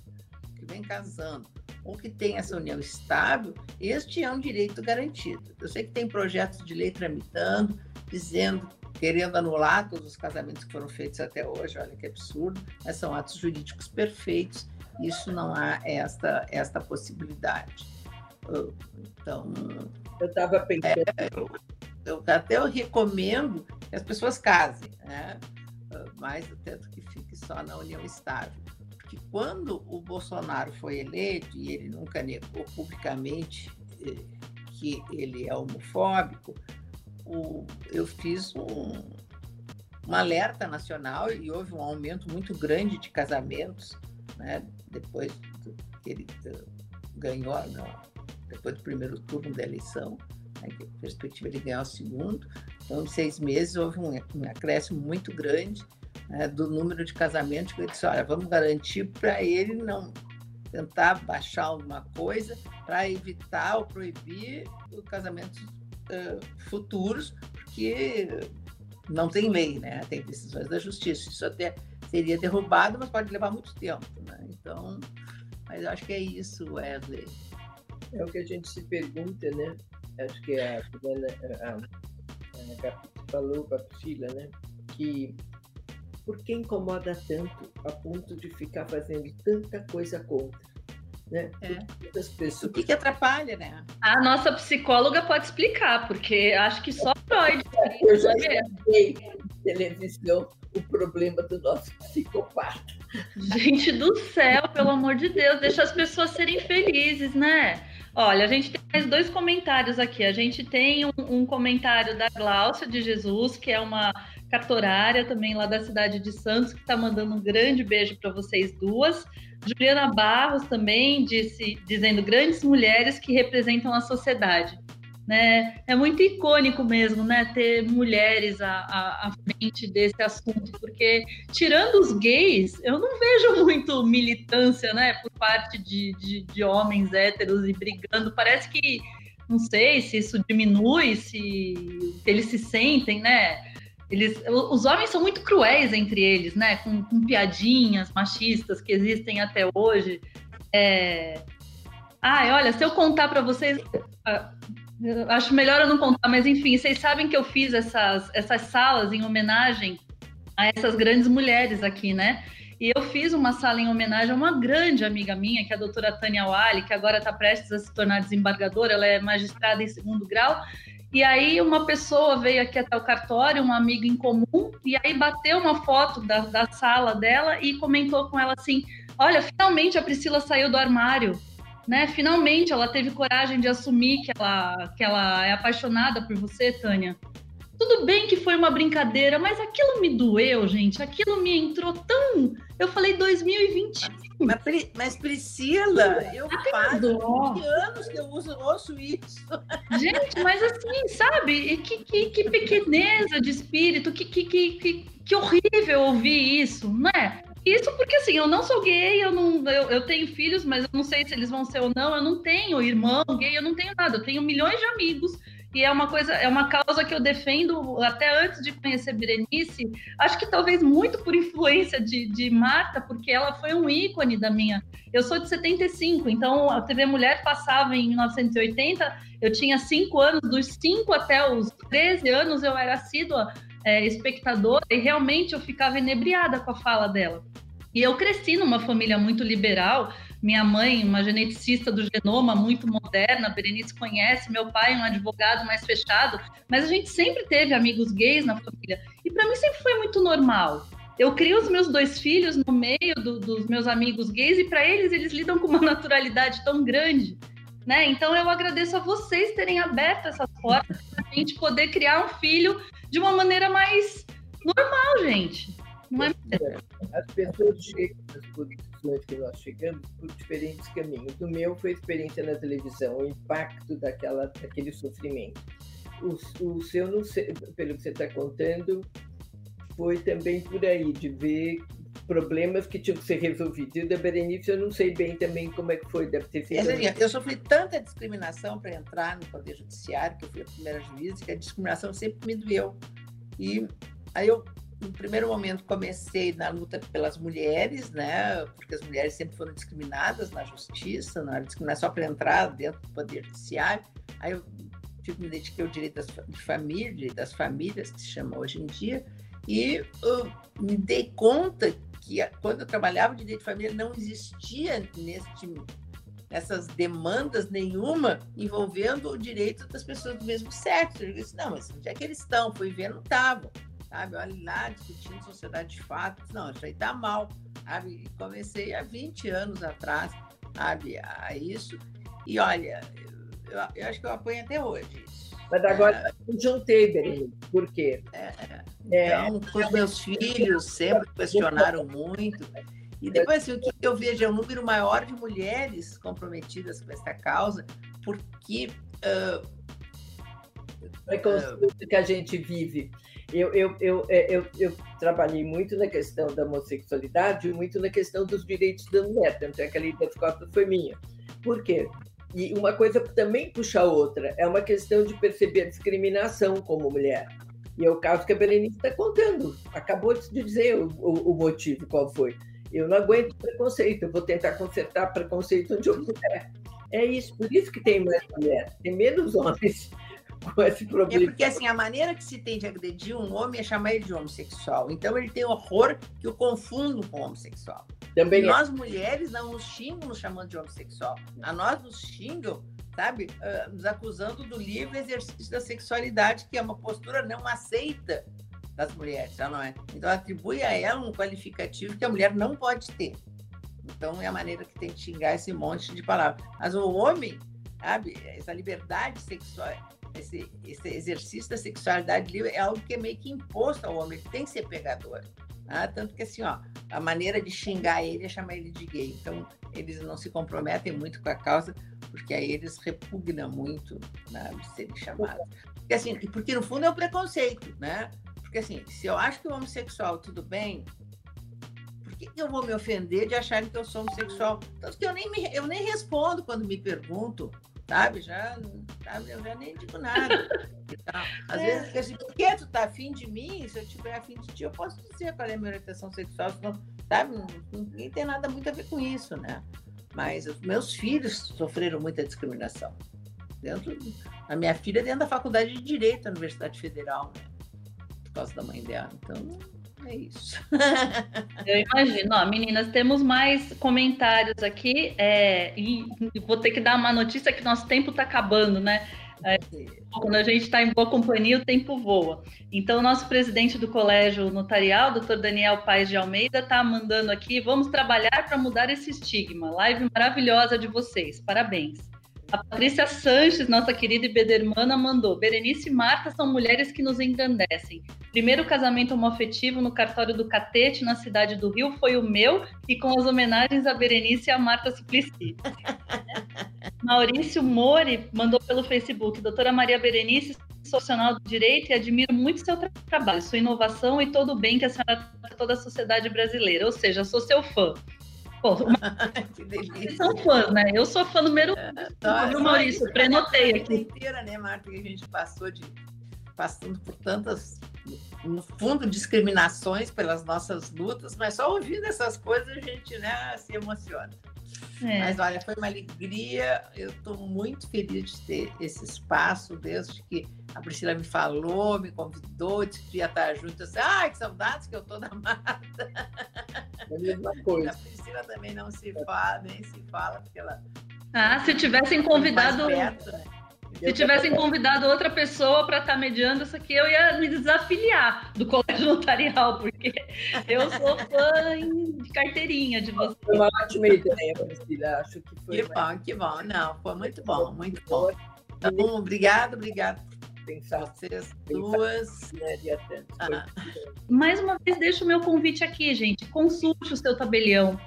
C: que vêm casando, ou que têm essa união estável, este é um direito garantido. Eu sei que tem projetos de lei tramitando, dizendo, querendo anular todos os casamentos que foram feitos até hoje, olha que absurdo, mas são atos jurídicos perfeitos isso não há esta, esta possibilidade. Então,
B: eu estava pensando.
C: É, eu, eu, até eu recomendo que as pessoas casem, né? mas eu tento que fique só na união estável. Porque quando o Bolsonaro foi eleito, e ele nunca negou publicamente eh, que ele é homofóbico, o, eu fiz um, um alerta nacional e houve um aumento muito grande de casamentos né? Depois que ele uh, ganhou, não, depois do primeiro turno da eleição, né? a perspectiva de ganhar o segundo. Então, em seis meses, houve um, um acréscimo muito grande né, do número de casamentos que ele disse, olha, vamos garantir para ele não tentar baixar alguma coisa para evitar ou proibir os casamentos uh, futuros, porque não tem lei, né? Tem decisões da justiça. Isso até seria derrubado, mas pode levar muito tempo, né? Então, mas eu acho que é isso, Wesley.
B: É o que a gente se pergunta, né? Acho que a, a, a, a falou para a Priscila, né? Que por que incomoda tanto a ponto de ficar fazendo tanta coisa contra? Né?
C: É. Pessoas... O que, que atrapalha, né?
A: A nossa psicóloga pode explicar, porque acho que só Freud.
B: Eu já vi televisão o problema do nosso psicopata.
A: Gente do céu, pelo amor de Deus, deixa as pessoas serem felizes, né? Olha, a gente tem mais dois comentários aqui. A gente tem um, um comentário da Gláucia de Jesus, que é uma cartorária também lá da cidade de Santos, que está mandando um grande beijo para vocês duas. Juliana Barros também disse, dizendo grandes mulheres que representam a sociedade né? É muito icônico mesmo, né? Ter mulheres à, à, à, frente desse assunto, porque tirando os gays, eu não vejo muito militância, né? Por parte de, de, de homens héteros e brigando. Parece que não sei se isso diminui, se eles se sentem, né? Eles, os homens são muito cruéis entre eles, né? Com, com piadinhas machistas que existem até hoje. É... Ai, olha, se eu contar para vocês, ah, acho melhor eu não contar, mas enfim, vocês sabem que eu fiz essas, essas salas em homenagem a essas grandes mulheres aqui, né? E eu fiz uma sala em homenagem a uma grande amiga minha, que é a doutora Tânia Wali, que agora está prestes a se tornar desembargadora, ela é magistrada em segundo grau. E aí uma pessoa veio aqui até o cartório, um amigo em comum, e aí bateu uma foto da, da sala dela e comentou com ela assim: Olha, finalmente a Priscila saiu do armário né? Finalmente ela teve coragem de assumir que ela, que ela é apaixonada por você, Tânia. Tudo bem que foi uma brincadeira, mas aquilo me doeu, gente. Aquilo me entrou tão. Eu falei 2020.
C: Mas, mas Priscila, eu faço 20 anos que eu uso, ouço isso.
A: Gente, mas assim, sabe? Que, que, que pequeneza de espírito, que, que, que, que, horrível ouvir isso, não é? Isso porque assim, eu não sou gay, eu não eu, eu tenho filhos, mas eu não sei se eles vão ser ou não. Eu não tenho irmão gay, eu não tenho nada. Eu tenho milhões de amigos e é uma coisa, é uma causa que eu defendo até antes de conhecer Berenice. Acho que talvez muito por influência de, de Marta, porque ela foi um ícone da minha. Eu sou de 75, então a TV Mulher passava em 1980. Eu tinha cinco anos, dos 5 até os 13 anos eu era assídua é, espectadora e realmente eu ficava enebriada com a fala dela. E eu cresci numa família muito liberal, minha mãe, uma geneticista do genoma muito moderna, Berenice conhece, meu pai, um advogado mais fechado, mas a gente sempre teve amigos gays na família. E para mim sempre foi muito normal. Eu crio os meus dois filhos no meio do, dos meus amigos gays e para eles eles lidam com uma naturalidade tão grande. Né? Então eu agradeço a vocês terem aberto essas portas para a gente poder criar um filho de uma maneira mais normal, gente. Não é...
B: As pessoas chegam nas posições que nós chegamos por diferentes caminhos. O meu foi a experiência na televisão, o impacto daquela, daquele sofrimento. O, o seu, não sei, pelo que você está contando, foi também por aí, de ver problemas que tinham que ser resolvidos. E o da Berenice, eu não sei bem também como é que foi, deve ter sido.
C: eu sofri tanta discriminação para entrar no Poder Judiciário, que eu fui a primeira juíza, que a discriminação sempre me doeu. E aí eu no primeiro momento comecei na luta pelas mulheres, né? Porque as mulheres sempre foram discriminadas na justiça, não era discriminação para entrar dentro do poder judiciário. Aí eu tive me dediquei ao direito das, de família, das famílias que se chama hoje em dia, e eu me dei conta que quando eu trabalhava direito de família não existia neste essas demandas nenhuma envolvendo o direito das pessoas do mesmo sexo. Eu disse, não, mas onde é que eles estão? Fui ver, não estavam sabe? Olha lá, discutindo sociedade de fatos. Não, isso aí tá mal, sabe? Comecei há 20 anos atrás, sabe? A isso. E olha, eu, eu acho que eu apoio até hoje isso.
B: Mas agora é, eu juntei, Berlim. Por quê?
C: É, é, então, os meus filhos sempre questionaram muito. E depois, assim, o que eu vejo é um número maior de mulheres comprometidas com essa causa, porque. Uh,
B: é uh, que a gente vive. Eu, eu, eu, eu, eu, trabalhei muito na questão da homossexualidade e muito na questão dos direitos da mulher, tanto é que a lei das cotas foi minha. Por quê? E uma coisa também puxa a outra, é uma questão de perceber a discriminação como mulher. E é o caso que a Berenice está contando. Acabou de dizer o, o, o, motivo, qual foi. Eu não aguento preconceito, eu vou tentar consertar preconceito onde eu puder. É isso, por isso que tem mais mulher, tem menos homens com esse problema.
C: É porque assim, a maneira que se tem de agredir um homem é chamar ele de homossexual. Então ele tem horror que o confundam com homossexual. Também e é. nós mulheres não nos xingam nos chamando de homossexual. A nós nos xingam, sabe, uh, nos acusando do livre exercício da sexualidade, que é uma postura não aceita das mulheres, já não é? Então atribui a ela um qualificativo que a mulher não pode ter. Então é a maneira que tem de xingar esse monte de palavras. Mas o homem, sabe, essa liberdade sexual, esse, esse exercício da sexualidade livre é algo que é meio que imposto ao homem, ele tem que ser pegador. Tá? Tanto que assim, ó, a maneira de xingar ele é chamar ele de gay. Então, eles não se comprometem muito com a causa, porque aí eles repugnam muito né, de serem chamados. Porque, assim, porque no fundo é o preconceito, né? Porque assim, se eu acho que o homossexual tudo bem, por que eu vou me ofender de acharem que eu sou homossexual? Tanto que eu nem, me, eu nem respondo quando me perguntam sabe? Já, sabe? Eu já nem digo nada. Às é. vezes, assim, por que tu tá afim de mim? Se eu tiver afim de ti, eu posso dizer qual é a minha orientação sexual, senão, sabe? Ninguém tem nada muito a ver com isso, né? Mas os meus filhos sofreram muita discriminação. Dentro, a minha filha dentro da faculdade de Direito da Universidade Federal, né? Por causa da mãe dela. Então, é isso.
A: Eu imagino. Ó, meninas, temos mais comentários aqui. É, e vou ter que dar uma notícia que nosso tempo está acabando, né? É, quando a gente está em boa companhia, o tempo voa. Então, nosso presidente do Colégio Notarial, doutor Daniel Paes de Almeida, está mandando aqui: vamos trabalhar para mudar esse estigma. Live maravilhosa de vocês, parabéns. A Patrícia Sanches, nossa querida Ibedermana, mandou: Berenice e Marta são mulheres que nos engrandecem. Primeiro casamento homoafetivo no cartório do Catete, na cidade do Rio, foi o meu, e com as homenagens a Berenice e a Marta Suplicy. Maurício Mori mandou pelo Facebook: Doutora Maria Berenice, profissional do direito e admiro muito seu tra trabalho, sua inovação e todo o bem que a senhora trata toda a sociedade brasileira. Ou seja, sou seu fã. Pô, uma... que delícia. São fãs, né? Eu sou fã número um, viu, Maurício? Prenotei aqui.
C: inteira, né, Marta, que a gente passou de passando por tantas, no fundo, discriminações pelas nossas lutas, mas só ouvindo essas coisas a gente né, se emociona. É. Mas olha, foi uma alegria. Eu estou muito feliz de ter esse espaço desde que a Priscila me falou, me convidou, disse que ia estar junto. Eu disse, ai, que saudades que eu estou da Marta.
B: É a mesma coisa.
C: A Priscila também não se fala, nem se fala, porque ela.
A: Ah, se tivessem convidado. Perto, né? Se tivessem convidado outra pessoa para estar tá mediando isso aqui, eu ia me desafiliar do colégio notarial, porque eu sou fã de carteirinha de você.
B: Foi uma ótima ideia, Priscila. Acho que foi.
C: Que bom, que bom. Não, foi muito bom, muito bom. Então, obrigado, obrigado pensar vocês duas.
A: Ah. Mais uma vez, deixo o meu convite aqui, gente. Consulte o seu tabelião.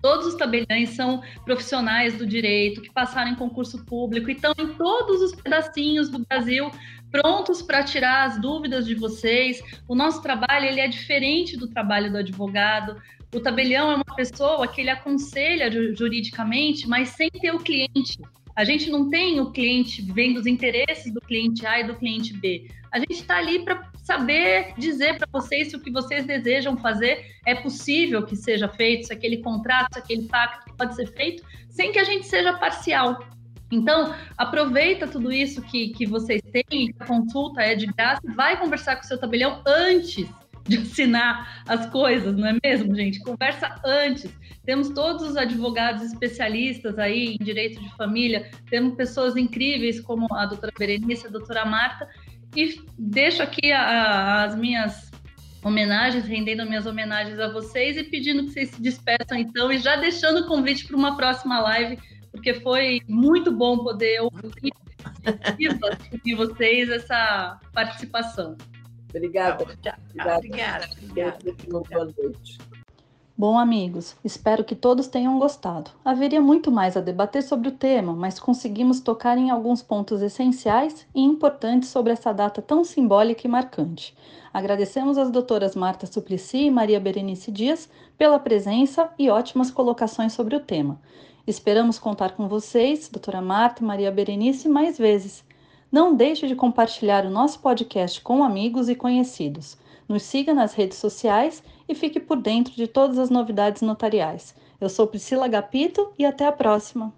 A: Todos os tabeliães são profissionais do direito que passaram em concurso público e estão em todos os pedacinhos do Brasil prontos para tirar as dúvidas de vocês. O nosso trabalho ele é diferente do trabalho do advogado. O tabelião é uma pessoa que ele aconselha juridicamente, mas sem ter o cliente. A gente não tem o cliente vendo os interesses do cliente A e do cliente B. A gente está ali para saber dizer para vocês se o que vocês desejam fazer é possível que seja feito, se aquele contrato, se aquele pacto pode ser feito, sem que a gente seja parcial. Então, aproveita tudo isso que, que vocês têm, a consulta é de graça, vai conversar com o seu tabelião antes de assinar as coisas, não é mesmo, gente? Conversa antes. Temos todos os advogados especialistas aí em direito de família, temos pessoas incríveis como a doutora Berenice, a doutora Marta, e deixo aqui a, a, as minhas homenagens, rendendo minhas homenagens a vocês e pedindo que vocês se despeçam então e já deixando o convite para uma próxima live, porque foi muito bom poder ouvir de vocês essa participação.
B: Obrigada.
C: Obrigada. Obrigada. Obrigada.
B: Boa noite.
A: Bom, amigos, espero que todos tenham gostado. Haveria muito mais a debater sobre o tema, mas conseguimos tocar em alguns pontos essenciais e importantes sobre essa data tão simbólica e marcante. Agradecemos às doutoras Marta Suplicy e Maria Berenice Dias pela presença e ótimas colocações sobre o tema. Esperamos contar com vocês, doutora Marta e Maria Berenice, mais vezes. Não deixe de compartilhar o nosso podcast com amigos e conhecidos. Nos siga nas redes sociais e fique por dentro de todas as novidades notariais. Eu sou Priscila Gapito e até a próxima!